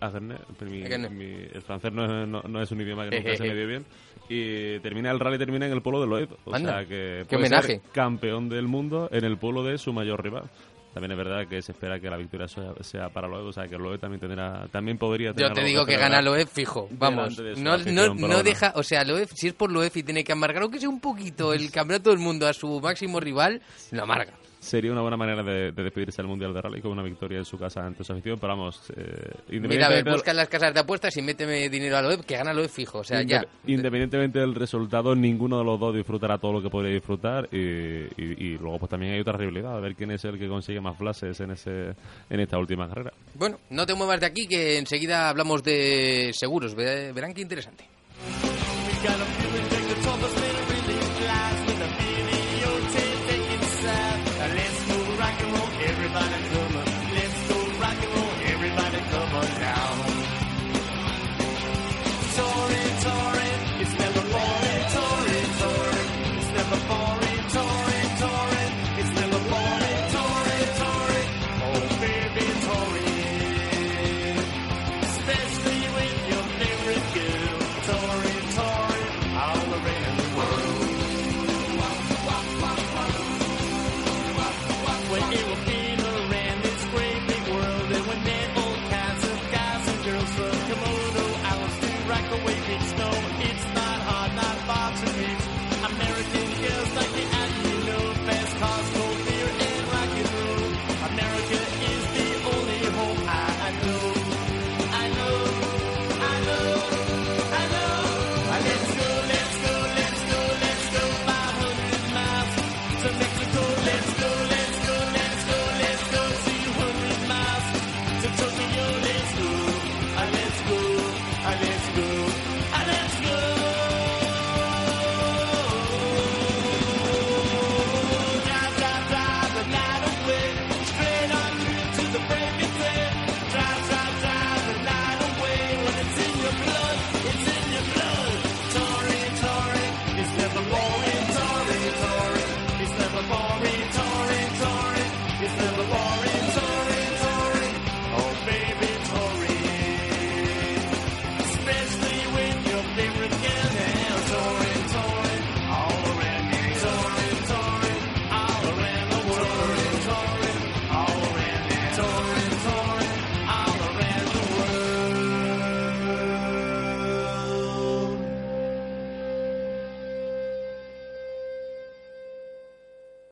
mi- mi- el francés no es, no, no es un idioma que nunca se Jejeje. me dio bien. Y termina el rally termina en el pueblo de Loeb. O Anda, sea que puede ser campeón del mundo en el pueblo de su mayor rival. También es verdad que se espera que la victoria sea, sea para Loeb, o sea que Loeb también tendrá, también podría tener Yo te digo que gana Loeb fijo, vamos. No, no, no deja, o sea, Loeb, si es por Loeb y tiene que amargar, aunque sea un poquito, el campeonato del mundo a su máximo rival, lo amarga. Sería una buena manera de, de despedirse del Mundial de Rally con una victoria en su casa ante su afición, pero vamos, eh, Mira, a ver, independientemente, busca en las casas de apuestas y méteme dinero a Loeb, que gana Loeb fijo, o sea, ya. inde- independientemente del resultado, ninguno de los dos disfrutará todo lo que podría disfrutar y, y- y luego pues también hay otra rivalidad, a ver quién es el que consigue más flashes en, ese, en esta última carrera. Bueno, no te muevas de aquí, que enseguida hablamos de seguros, ve- verán qué interesante.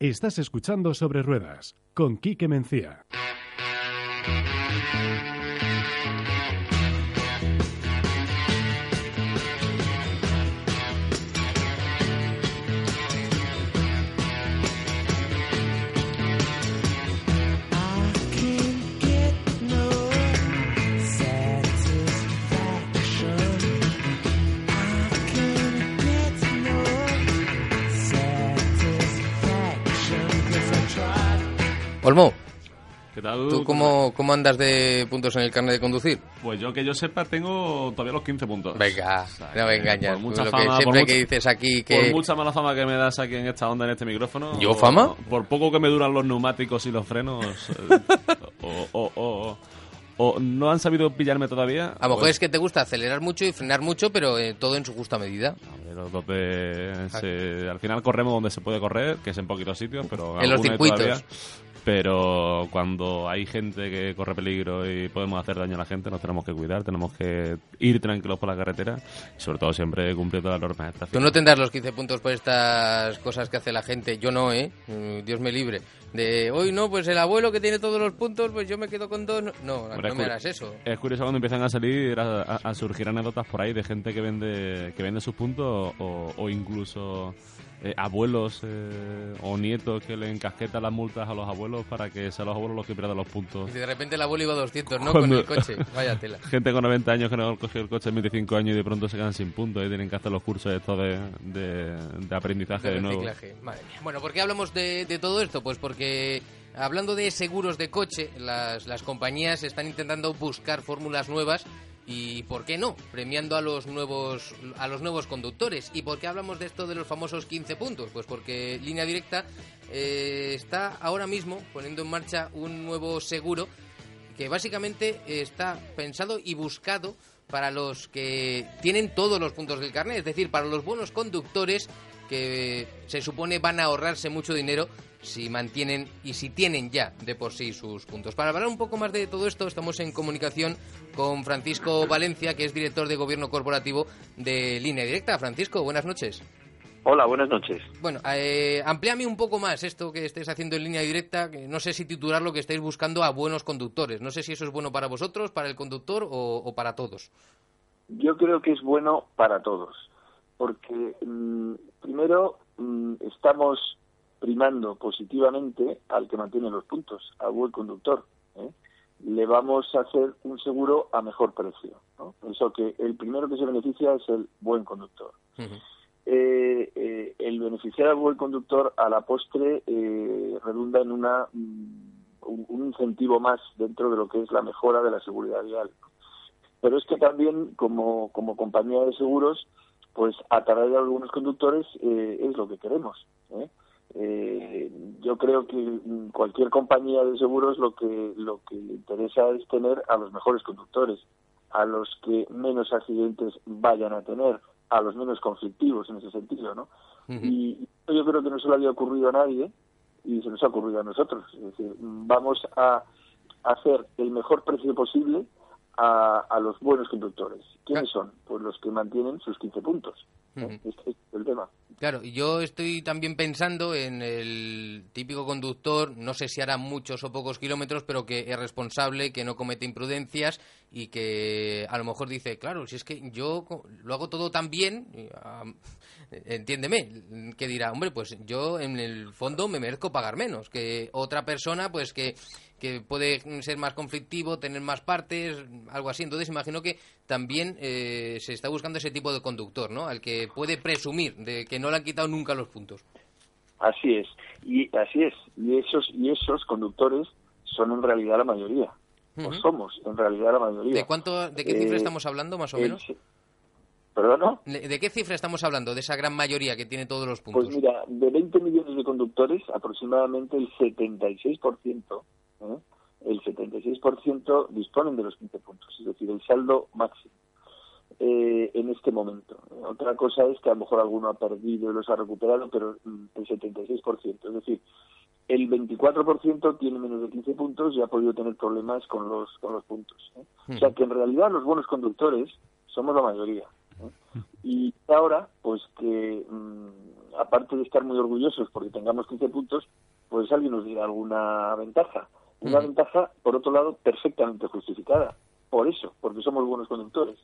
Estás escuchando Sobre Ruedas con Quique Mencía. Olmo, ¿Qué tal? ¿tú cómo, cómo andas de puntos en el carnet de conducir? Pues yo que yo sepa tengo todavía los 15 puntos. Venga, no me engañas. Por mucha lo fama, que por siempre mucha- que dices aquí que... Por mucha mala fama que me das aquí en esta onda, en este micrófono. ¿Yo o- fama? Por poco que me duran los neumáticos y los frenos. eh, o, o- o- o no han sabido pillarme todavía. A lo mejor pues- es que te gusta acelerar mucho y frenar mucho, pero eh, todo en su justa medida. Al final corremos donde se puede correr, que es en poquitos sitios, pero En los circuitos. todavía. Pero cuando hay gente que corre peligro y podemos hacer daño a la gente, nos tenemos que cuidar, tenemos que ir tranquilos por la carretera y sobre todo siempre cumpliendo las normas de. Tú no tendrás los 15 puntos por estas cosas que hace la gente. Yo no, ¿eh? Mm, Dios me libre. De hoy no, pues el abuelo que tiene todos los puntos, pues yo me quedo con dos. No, no, Hombre, no es me harás eso. Es curioso cuando empiezan a salir, a, a- a surgir anécdotas por ahí de gente que vende que vende sus puntos o, o incluso eh, abuelos eh, o nietos que le encasquetan las multas a los abuelos para que sean los abuelos los que pierdan los puntos. Y de repente el abuelo iba a 200, ¿no? Cuando- Con el coche. Vaya tela. Gente con 90 años que no han cogido el coche en 25 años y de pronto se quedan sin puntos y tienen que hacer los cursos estos de, de, de aprendizaje de, de nuevo. Madre mía. Bueno, ¿por qué hablamos de, de todo esto? Pues porque hablando de seguros de coche, las, las compañías están intentando buscar fórmulas nuevas y ¿por qué no? Premiando a los nuevos a los nuevos conductores. ¿Y por qué hablamos de esto de los famosos 15 puntos? Pues porque Línea Directa eh, está ahora mismo poniendo en marcha un nuevo seguro que básicamente está pensado y buscado para los que tienen todos los puntos del carnet, es decir, para los buenos conductores que se supone van a ahorrarse mucho dinero si mantienen y si tienen ya de por sí sus puntos. Para hablar un poco más de todo esto, estamos en comunicación con Francisco Valencia, que es director de Gobierno Corporativo de Línea Directa. Francisco, buenas noches. Hola, buenas noches. Bueno, eh, amplíame un poco más esto que estáis haciendo en línea directa. que No sé si titular lo que estáis buscando a buenos conductores. No sé si eso es bueno para vosotros, para el conductor o, o para todos. Yo creo que es bueno para todos, porque mm, primero mm, estamos primando positivamente al que mantiene los puntos, al buen conductor. ¿eh? Le vamos a hacer un seguro a mejor precio. ¿no? Eso que el primero que se beneficia es el buen conductor. Eh, eh, el beneficiar al buen conductor a la postre eh, redunda en una mm, un, un incentivo más dentro de lo que es la mejora de la seguridad vial. Pero es que también como, como compañía de seguros, pues atraer a algunos conductores eh, es lo que queremos. ¿eh? Eh, yo creo que cualquier compañía de seguros lo que lo que le interesa es tener a los mejores conductores, a los que menos accidentes vayan a tener, a los menos conflictivos en ese sentido, ¿no? Y yo creo que no se le había ocurrido a nadie y se nos ha ocurrido a nosotros. Es decir, vamos a hacer el mejor precio posible a, a los buenos conductores. ¿Quiénes son? Pues los que mantienen sus 15 puntos. Es el tema. Claro, yo estoy también pensando en el típico conductor, no sé si hará muchos o pocos kilómetros, pero que es responsable, que no comete imprudencias y que a lo mejor dice, claro, si es que yo lo hago todo tan bien, entiéndeme, que dirá, hombre, pues yo en el fondo me merezco pagar menos que otra persona, pues que que puede ser más conflictivo, tener más partes, algo así. Entonces imagino que también eh, se está buscando ese tipo de conductor, ¿no? Al que puede presumir de que no le han quitado nunca los puntos. Así es, y así es. Y esos y esos conductores son en realidad la mayoría. O Ujú. somos en realidad la mayoría. ¿De cuánto, de qué cifra Eh, estamos hablando, más o el menos? ¿De de qué cifra estamos hablando? De esa gran mayoría que tiene todos los puntos. Pues mira, de 20 millones de conductores, aproximadamente el 76%, ¿eh? el 76% disponen de los 15 puntos, es decir, el saldo máximo eh, en este momento. Otra cosa es que a lo mejor alguno ha perdido y los ha recuperado, pero el 76%, es decir, el 24% tiene menos de 15 puntos y ha podido tener problemas con los con los puntos. ¿eh? O sea que en realidad los buenos conductores somos la mayoría. ¿eh? Y ahora, pues que mm, aparte de estar muy orgullosos porque tengamos 15 puntos, pues alguien nos diera alguna ventaja. Una Ujú. ventaja, por otro lado, perfectamente justificada. Por eso, porque somos buenos conductores.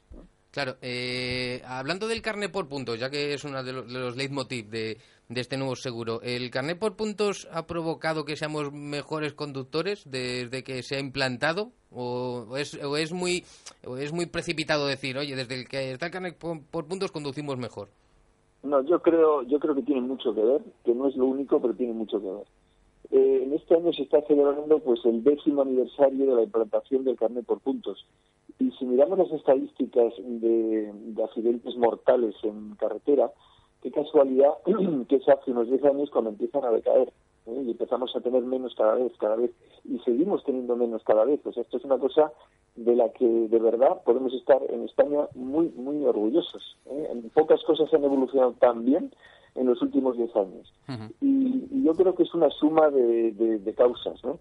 Claro, eh, hablando del carnet por puntos, ya que es uno de los, de los leitmotiv de, de este nuevo seguro, ¿el carnet por puntos ha provocado que seamos mejores conductores desde que se ha implantado? ¿O, o es, o es, muy, o es muy precipitado decir, oye, desde el que está el carnet por, por puntos conducimos mejor? No, yo creo, yo creo que tiene mucho que ver, que no es lo único, pero tiene mucho que ver. Eh, en este año se está celebrando pues el décimo aniversario de la implantación del carnet por puntos. Y si miramos las estadísticas de, de accidentes mortales en carretera, qué casualidad que es hace unos 10 años cuando empiezan a decaer. ¿eh? Y empezamos a tener menos cada vez, cada vez. Y seguimos teniendo menos cada vez. O esto es una cosa de la que de verdad podemos estar en España muy, muy orgullosos. ¿eh? Pocas cosas han evolucionado tan bien en los últimos 10 años. Y, y yo creo que es una suma de, de- de causas, ¿no?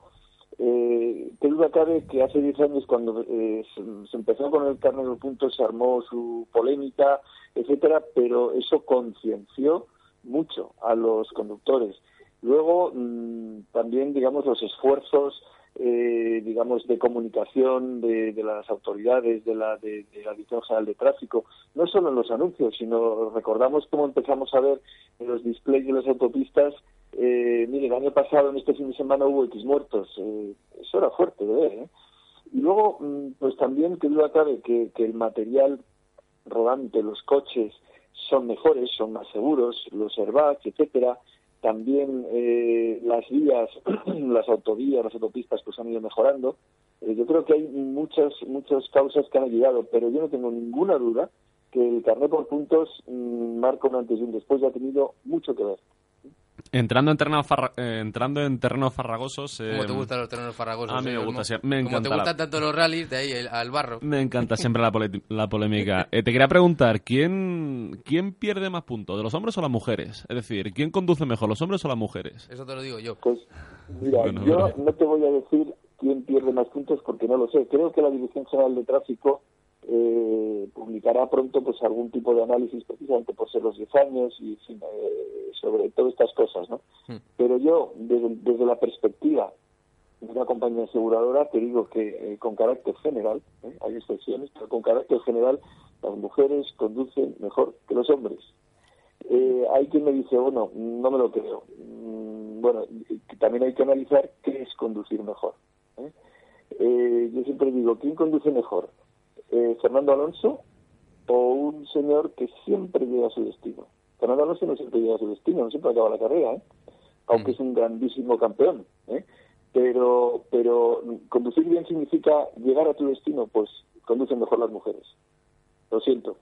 Eh, qué duda cabe que hace 10 años cuando eh, se, se empezó con el carnet de puntos se armó su polémica, etcétera, pero eso concienció mucho a los conductores. Luego mm, también, digamos, los esfuerzos, eh, digamos, de comunicación de, las autoridades, de la, de la Dirección General de Tráfico, no solo en los anuncios, sino recordamos cómo empezamos a ver en los displays de las autopistas eh, mire, el año pasado, en este fin de semana, hubo X muertos. Eh, eso era fuerte de ver, ¿eh? Y luego, mm, pues también, que duda cabe que, que el material rodante, los coches, son mejores, son más seguros, los airbags, etcétera. También eh, las vías, las autovías, las autopistas, pues han ido mejorando. Eh, yo creo que hay muchas, muchas causas que han ayudado, pero yo no tengo ninguna duda que el carnet por puntos mm, marca un antes y un después y ha tenido mucho que ver. Entrando en terrenos, farra- eh, entrando en terrenos farragosos... ¿Cómo te eh, gustan los terrenos farragosos? A mí eh, me gusta, sí, me Como te encanta la- gustan tanto los rallies, de ahí el- al barro. Me encanta siempre la, pole- la polémica. Eh, te quería preguntar, ¿quién, ¿quién pierde más puntos, de los hombres o las mujeres? Es decir, ¿quién conduce mejor, los hombres o las mujeres? Eso te lo digo yo. Pues mira, Bueno, yo no te voy a decir quién pierde más puntos porque no lo sé. Creo que la Dirección General de Tráfico eh, publicará pronto pues algún tipo de análisis precisamente por ser los 10 años y eh, sobre todas estas cosas, ¿no? Pero yo, desde, desde la perspectiva de una compañía aseguradora, te digo que eh, con carácter general, ¿eh? hay excepciones, pero con carácter general, las mujeres conducen mejor que los hombres. Hay quien me dice, bueno, no me lo creo. Mm, bueno, también hay que analizar qué es conducir mejor. yo siempre digo, ¿quién conduce mejor? Eh, ¿Fernando Alonso o un señor que siempre llega a su destino? Fernando Alonso no siempre llega a su destino, no siempre acaba la carrera, ¿eh? aunque es un grandísimo campeón. ¿eh? Pero, pero conducir bien significa llegar a tu destino, pues conducen mejor las mujeres. Lo siento.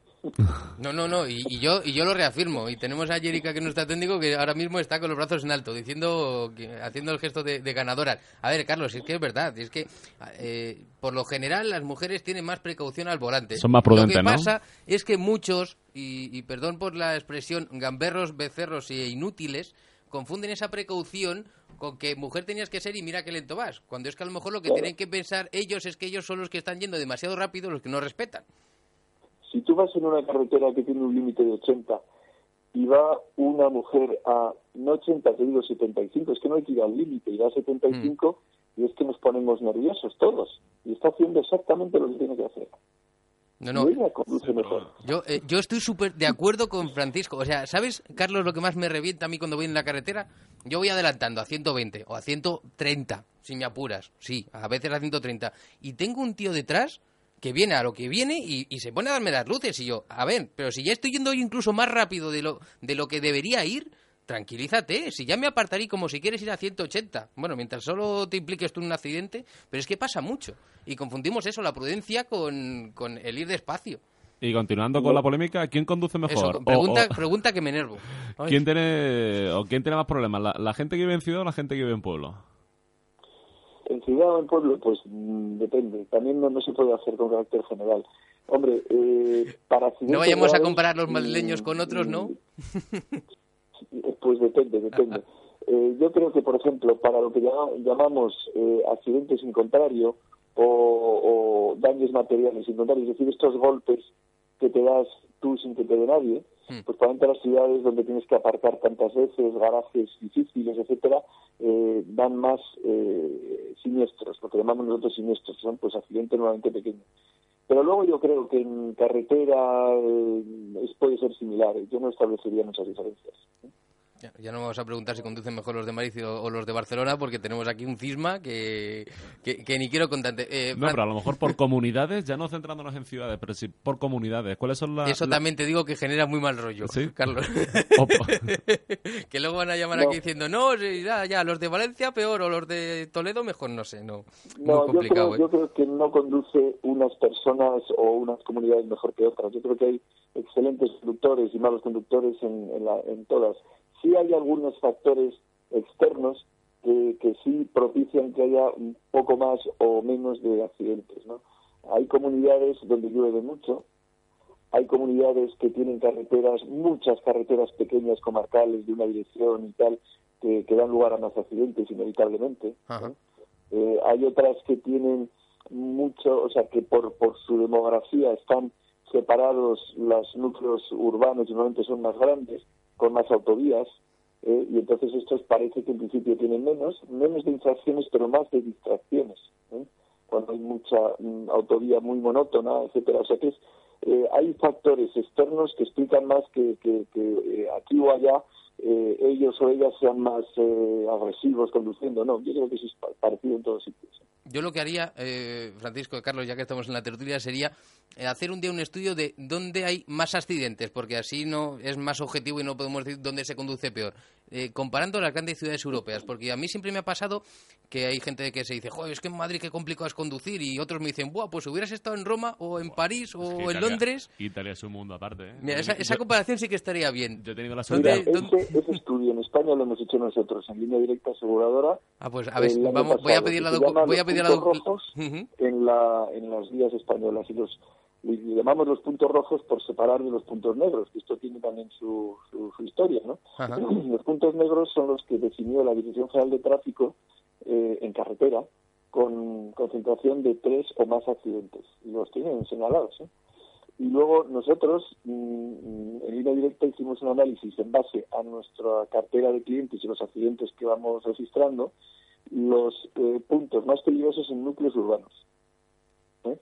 No, no, no, y, y yo y yo lo reafirmo. Y tenemos a Jerica, que es nuestra técnico, que ahora mismo está con los brazos en alto, diciendo, haciendo el gesto de, de ganadora. A ver, Carlos, es que es verdad, es que eh, por lo general las mujeres tienen más precaución al volante. Son más prudentes, Lo que ¿no? pasa es que muchos, y, y perdón por la expresión, gamberros, becerros e inútiles, confunden esa precaución con que mujer tenías que ser y mira qué lento vas. Cuando es que a lo mejor lo que tienen que pensar ellos es que ellos son los que están yendo demasiado rápido, los que no respetan. Si tú vas en una carretera que tiene un límite de 80 y va una mujer a, no 80, te digo 75, es que no hay que ir al límite, y va a 75 y es que nos ponemos nerviosos todos. Y está haciendo exactamente lo que tiene que hacer. No, no. Yo, eh, yo estoy súper de acuerdo con Francisco. O sea, ¿sabes, Carlos, lo que más me revienta a mí cuando voy en la carretera? Yo voy adelantando a 120 o a 130, si me apuras. Sí, a veces a 130. Y tengo un tío detrás que viene a lo que viene y, y se pone a darme las luces. Y yo, a ver, pero si ya estoy yendo incluso más rápido de lo, de lo que debería ir, tranquilízate. Si ya me apartaré como si quieres ir a 180. Bueno, mientras solo te impliques tú en un accidente, pero es que pasa mucho. Y confundimos eso, la prudencia, con, con el ir despacio. Y continuando con la polémica, ¿quién conduce mejor? Eso, O- pregunta, o- pregunta que me enervo. Ay. ¿Quién tiene, o quién tiene más problemas? ¿La, la gente que vive en ciudad o la gente que vive en pueblo? En ciudad o en pueblo, pues mm, depende. También no, no se puede hacer con carácter general. Hombre, eh, para No vayamos a comparar los mm, madrileños con otros, ¿no? Pues depende, depende. Eh, yo creo que, por ejemplo, para lo que llama- llamamos eh, accidentes sin contrario o, o daños materiales sin contrario, es decir, estos golpes que te das tú sin que te dé nadie, pues probablemente las ciudades donde tienes que aparcar tantas veces, garajes difíciles, etcétera, eh, dan más eh, siniestros, lo que llamamos nosotros siniestros, son pues accidentes nuevamente pequeños. Pero luego yo creo que en carretera eh, es- puede ser similar, yo no establecería muchas diferencias. Ya, ya no vamos a preguntar si conducen mejor los de Madrid o, o los de Barcelona, porque tenemos aquí un cisma que, que, que ni quiero contarte. Eh, No, Fran, pero a lo mejor por comunidades, ya no centrándonos en ciudades, pero sí por comunidades. ¿Cuáles son las...? Eso la- también te digo que genera muy mal rollo, ¿Sí? Carlos. Que luego van a llamar No. aquí diciendo, no, ya, ya, los de Valencia peor o los de Toledo mejor, no sé, no. No, muy yo creo, ¿eh? yo creo que no conduce unas personas o unas comunidades mejor que otras. Yo creo que hay excelentes conductores y malos conductores en, en, la- en todas. Sí hay algunos factores externos que, que sí propician que haya un poco más o menos de accidentes. ¿no? Hay comunidades donde llueve mucho, hay comunidades que tienen carreteras, muchas carreteras pequeñas comarcales de una dirección y tal, que, que dan lugar a más accidentes inevitablemente. Eh, hay otras que tienen mucho, o sea, que por, por su demografía están separados los núcleos urbanos, y normalmente son más grandes, con más autovías, eh, y entonces estos parece que en principio tienen menos, menos de infracciones, pero más de distracciones, ¿eh? cuando hay mucha mm, autovía muy monótona, etcétera. O sea que es, eh, hay factores externos que explican más que, que, que, eh, aquí o allá eh, ellos o ellas sean más eh, agresivos conduciendo. No, yo creo que eso es pa- parecido en todos sitios. Yo lo que haría, eh, Francisco, Carlos, ya que estamos en la tertulia, sería eh, hacer un día un estudio de dónde hay más accidentes, porque así no es más objetivo y no podemos decir dónde se conduce peor. Eh, comparando las grandes ciudades europeas, porque a mí siempre me ha pasado que hay gente que se dice, joder, es que en Madrid qué complicado es conducir, y otros me dicen, buah, pues hubieras estado en Roma o en París o Es que en Italia- Londres. Italia es un mundo aparte, ¿eh? Mira, esa, comparación sí que estaría bien. Yo he tenido la ¿Dónde- suerte... dónde- Ese, ese estudio en España lo hemos hecho nosotros en línea directa aseguradora. Ah, pues a ver, vamos, voy a pedir la voy a pedir la rojos en la en las vías españolas y los y llamamos los puntos rojos por separar de los puntos negros, que esto tiene también su, su, su historia, ¿no? Ajá. Los puntos negros son los que definió la Dirección General de Tráfico eh, en carretera con concentración de tres o más accidentes. Y los tienen señalados, ¿eh? Y luego nosotros, mm, en línea directa, hicimos un análisis en base a nuestra cartera de clientes y los accidentes que vamos registrando, los eh, puntos más peligrosos en núcleos urbanos. ¿eh?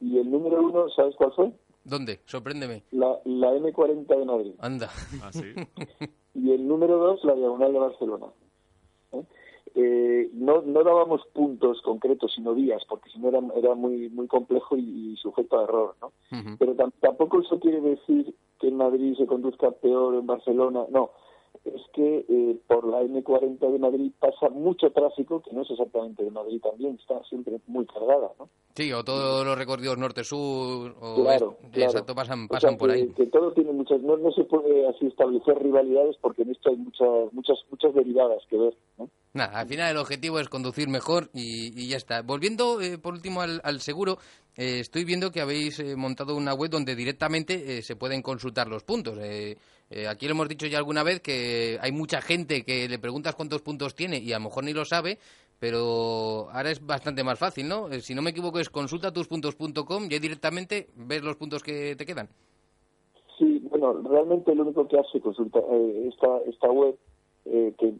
Y el número uno, ¿sabes cuál fue? ¿Dónde? Sorpréndeme. La, la M40 de Madrid. Anda. Ah, sí. Y el número dos, la diagonal de Barcelona. ¿eh? Eh, no, no dábamos puntos concretos, sino días, porque si no era, era muy, muy complejo y, y sujeto a error, ¿no? Pero tam- tampoco eso quiere decir que en Madrid se conduzca peor en Barcelona, no. Es que eh, por la M40 de Madrid pasa mucho tráfico, que no es exactamente de Madrid también, está siempre muy cargada, ¿no? Sí, o todos los recorridos norte-sur, o Claro, claro. exacto, pasan, O pasan sea, por que- ahí. Que todo tiene muchas, no, no se puede así establecer rivalidades porque en esto hay muchas, muchas, muchas derivadas que ver, ¿no? Nada, al final el objetivo es conducir mejor y, y ya está. Volviendo eh, por último al, al seguro, eh, estoy viendo que habéis eh, montado una web donde directamente eh, se pueden consultar los puntos. Eh, aquí lo hemos dicho ya alguna vez que hay mucha gente que le preguntas cuántos puntos tiene y a lo mejor ni lo sabe, pero ahora es bastante más fácil, ¿no? Eh, si no me equivoco es consultatuspuntos.com y ahí directamente ves los puntos que te quedan. Sí, bueno, realmente lo único que hace consulta eh, esta, esta web, eh, que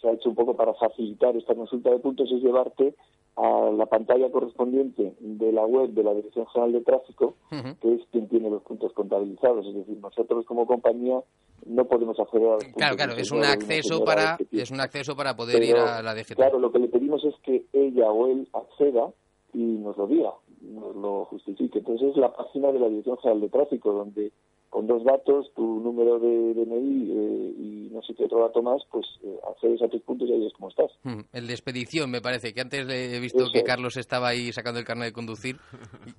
se ha hecho un poco para facilitar esta consulta de puntos, es llevarte a la pantalla correspondiente de la web de la Dirección General de Tráfico, que es quien tiene los puntos contabilizados. Es decir, nosotros como compañía no podemos acceder a los puntos. Claro, claro, del es un acceso para este es un acceso para poder ir a la DGT. Claro, lo que le pedimos es que ella o él acceda y nos lo diga, nos lo justifique. Entonces es la página de la Dirección General de Tráfico, donde con dos datos, tu número de DNI eh, y no sé qué otro dato más, pues eh, accedes a tus puntos y ahí ves cómo estás. Mm, El de expedición, me parece, que antes he visto Eso que es. Carlos estaba ahí sacando el carnet de conducir.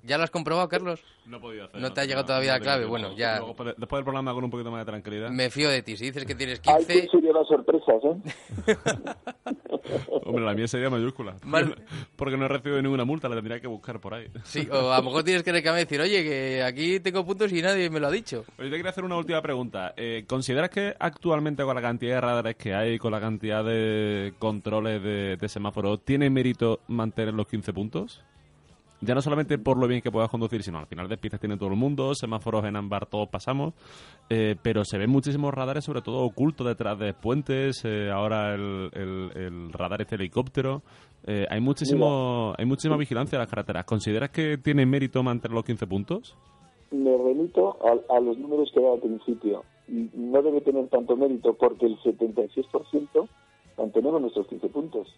¿Ya lo has comprobado, Carlos? No he podido hacer. No te ha llegado todavía la clave. Bueno, ya Luego, después del programa con un poquito más de tranquilidad. me fío de ti. Si dices que tienes Hay 15, que se lleva sorpresas, ¿eh? Hombre, la mía sería mayúscula. Mal- Porque no he recibido ninguna multa, la tendría que buscar por ahí. sí, o a lo mejor tienes que reclamar y decir, oye, que aquí tengo puntos y nadie me lo ha dicho. Oye, te quería hacer una última pregunta. Eh, ¿Consideras que actualmente con la cantidad de radares que hay, con la cantidad de controles de, de semáforos, tiene mérito mantener los 15 puntos? ya no solamente por lo bien que puedas conducir, sino al final de pistas tiene todo el mundo, semáforos en ámbar todos pasamos, eh, pero se ven muchísimos radares, sobre todo ocultos detrás de puentes, eh, ahora el, el- el radar este helicóptero. Eh, hay muchísimo hay muchísima vigilancia en las carreteras. ¿Consideras que tiene mérito mantener los 15 puntos? Me remito a, a los números que daba al principio. No debe tener tanto mérito porque el 76% mantenemos nuestros 15 puntos.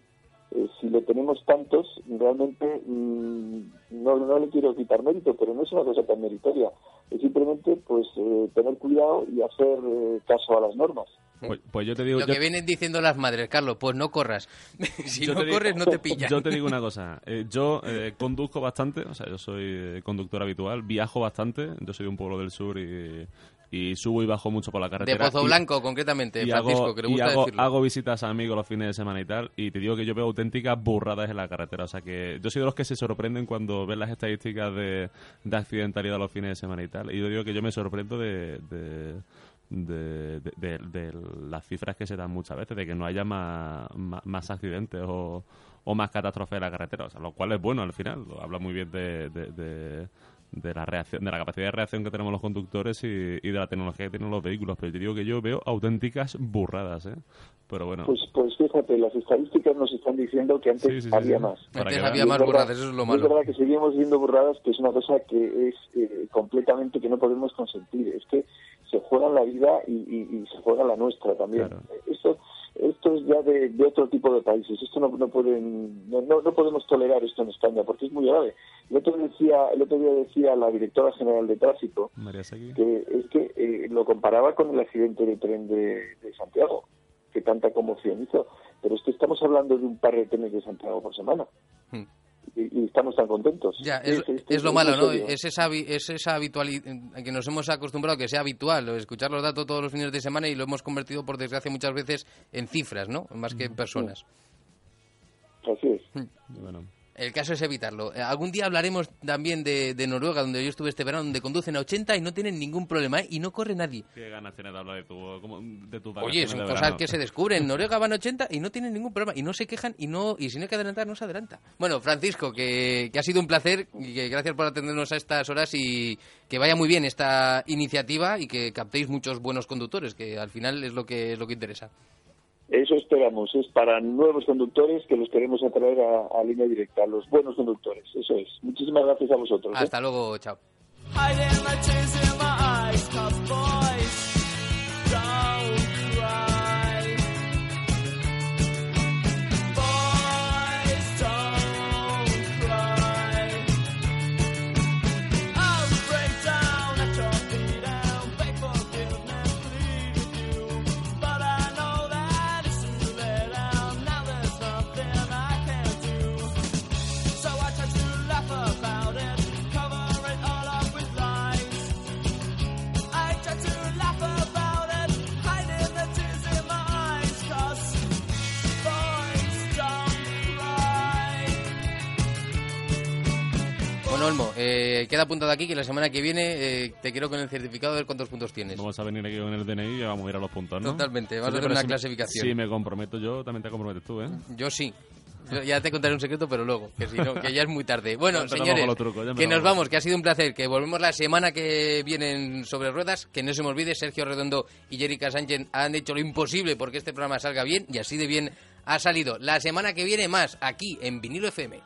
Eh, si le tenemos tantos, realmente mm, no, no le quiero quitar mérito, pero no es una cosa tan meritoria. Es simplemente pues eh, tener cuidado y hacer eh, caso a las normas. Pues, pues yo te digo... Lo yo- que vienen diciendo las madres, Carlos, pues no corras. si Yo no digo- corres, no te pillan. Yo te digo una cosa. eh, yo eh, conduzco bastante, o sea, yo soy eh, conductor habitual, viajo bastante. Yo soy de un pueblo del sur y, y subo y bajo mucho por la De carretera. Pozo y- Blanco, concretamente, y Francisco, hago, que le y gusta hago- decirlo. hago visitas a amigos los fines de semana y tal, y te digo que yo veo auténticas burradas en la carretera. O sea que yo soy de los que se sorprenden cuando ven las estadísticas de, de accidentalidad los fines de semana y tal. Y yo digo que yo me sorprendo de, de, de- de- de- de las cifras que se dan muchas veces, de que no haya más, más, más accidentes o, o más catástrofes en la carretera. O sea, lo cual es bueno al final. Lo habla muy bien de, de- la reacción, de la capacidad de reacción que tenemos los conductores y, y de la tecnología que tienen los vehículos. Pero yo digo que yo veo auténticas burradas, ¿eh? Pero bueno. Pues, pues fíjate, las estadísticas nos están diciendo que antes Sí, sí, sí, había sí. más. Para Antes que había más burradas, verdad- eso es lo malo. Es verdad que seguimos viendo burradas, que es una cosa que es eh, completamente que no podemos consentir. Es que se juega la vida y, y- y se juega la nuestra también. Esto, esto es ya de, de otro tipo de países. Esto no, no pueden, no, no, podemos tolerar esto en España porque es muy grave. El otro, día decía, el otro día decía la directora general de tráfico que es que eh, lo comparaba con el accidente de tren de, de Santiago, que tanta conmoción hizo. Pero es que estamos hablando de un par de trenes de Santiago por semana. Hmm. Y, y estamos tan contentos. Ya, es, Sí, sí, es lo sí, malo, ¿no? Es esa, es esa habitualidad que nos hemos acostumbrado que sea habitual, escuchar los datos todos los fines de semana y lo hemos convertido, por desgracia, muchas veces en cifras, ¿no? Más que en personas. Así es. Bueno. El caso es evitarlo. Eh, Algún día hablaremos también de, de Noruega, donde yo estuve este verano, donde conducen a 80 y no tienen ningún problema, ¿eh? Y no corre nadie. ¿Qué ganas tienes de hablar de tu, como- de tus Oye, son cosas verano? que se descubren. En Noruega van 80 y no tienen ningún problema. Y no se quejan y no y si no hay que adelantar, no se adelanta. Bueno, Francisco, que, que ha sido un placer y que gracias por atendernos a estas horas y que vaya muy bien esta iniciativa y que captéis muchos buenos conductores, que al final es lo que, es lo que interesa. Eso esperamos. Es para nuevos conductores que los queremos atraer a, a línea directa, los buenos conductores. Eso es. Muchísimas gracias a vosotros. ¿eh? Hasta luego, chao. Bueno, Olmo, eh, queda apuntado aquí que la semana que viene eh, te quiero con el certificado de ver cuántos puntos tienes. Vamos a venir aquí con el DNI y vamos a ir a los puntos, ¿no? Totalmente, vamos a Sí, hacer una si clasificación. Si me comprometo yo, también te comprometes tú, ¿eh? Yo sí. Yo ya te contaré un secreto, pero luego, que si no, que ya es muy tarde. Bueno, señores, trucos, que nos vamos, que ha sido un placer, que volvemos la semana que viene en sobre ruedas, que no se me olvide, Sergio Redondo y Jerica Sánchez han hecho lo imposible porque este programa salga bien y así de bien ha salido. La semana que viene más, aquí en Vinilo FM.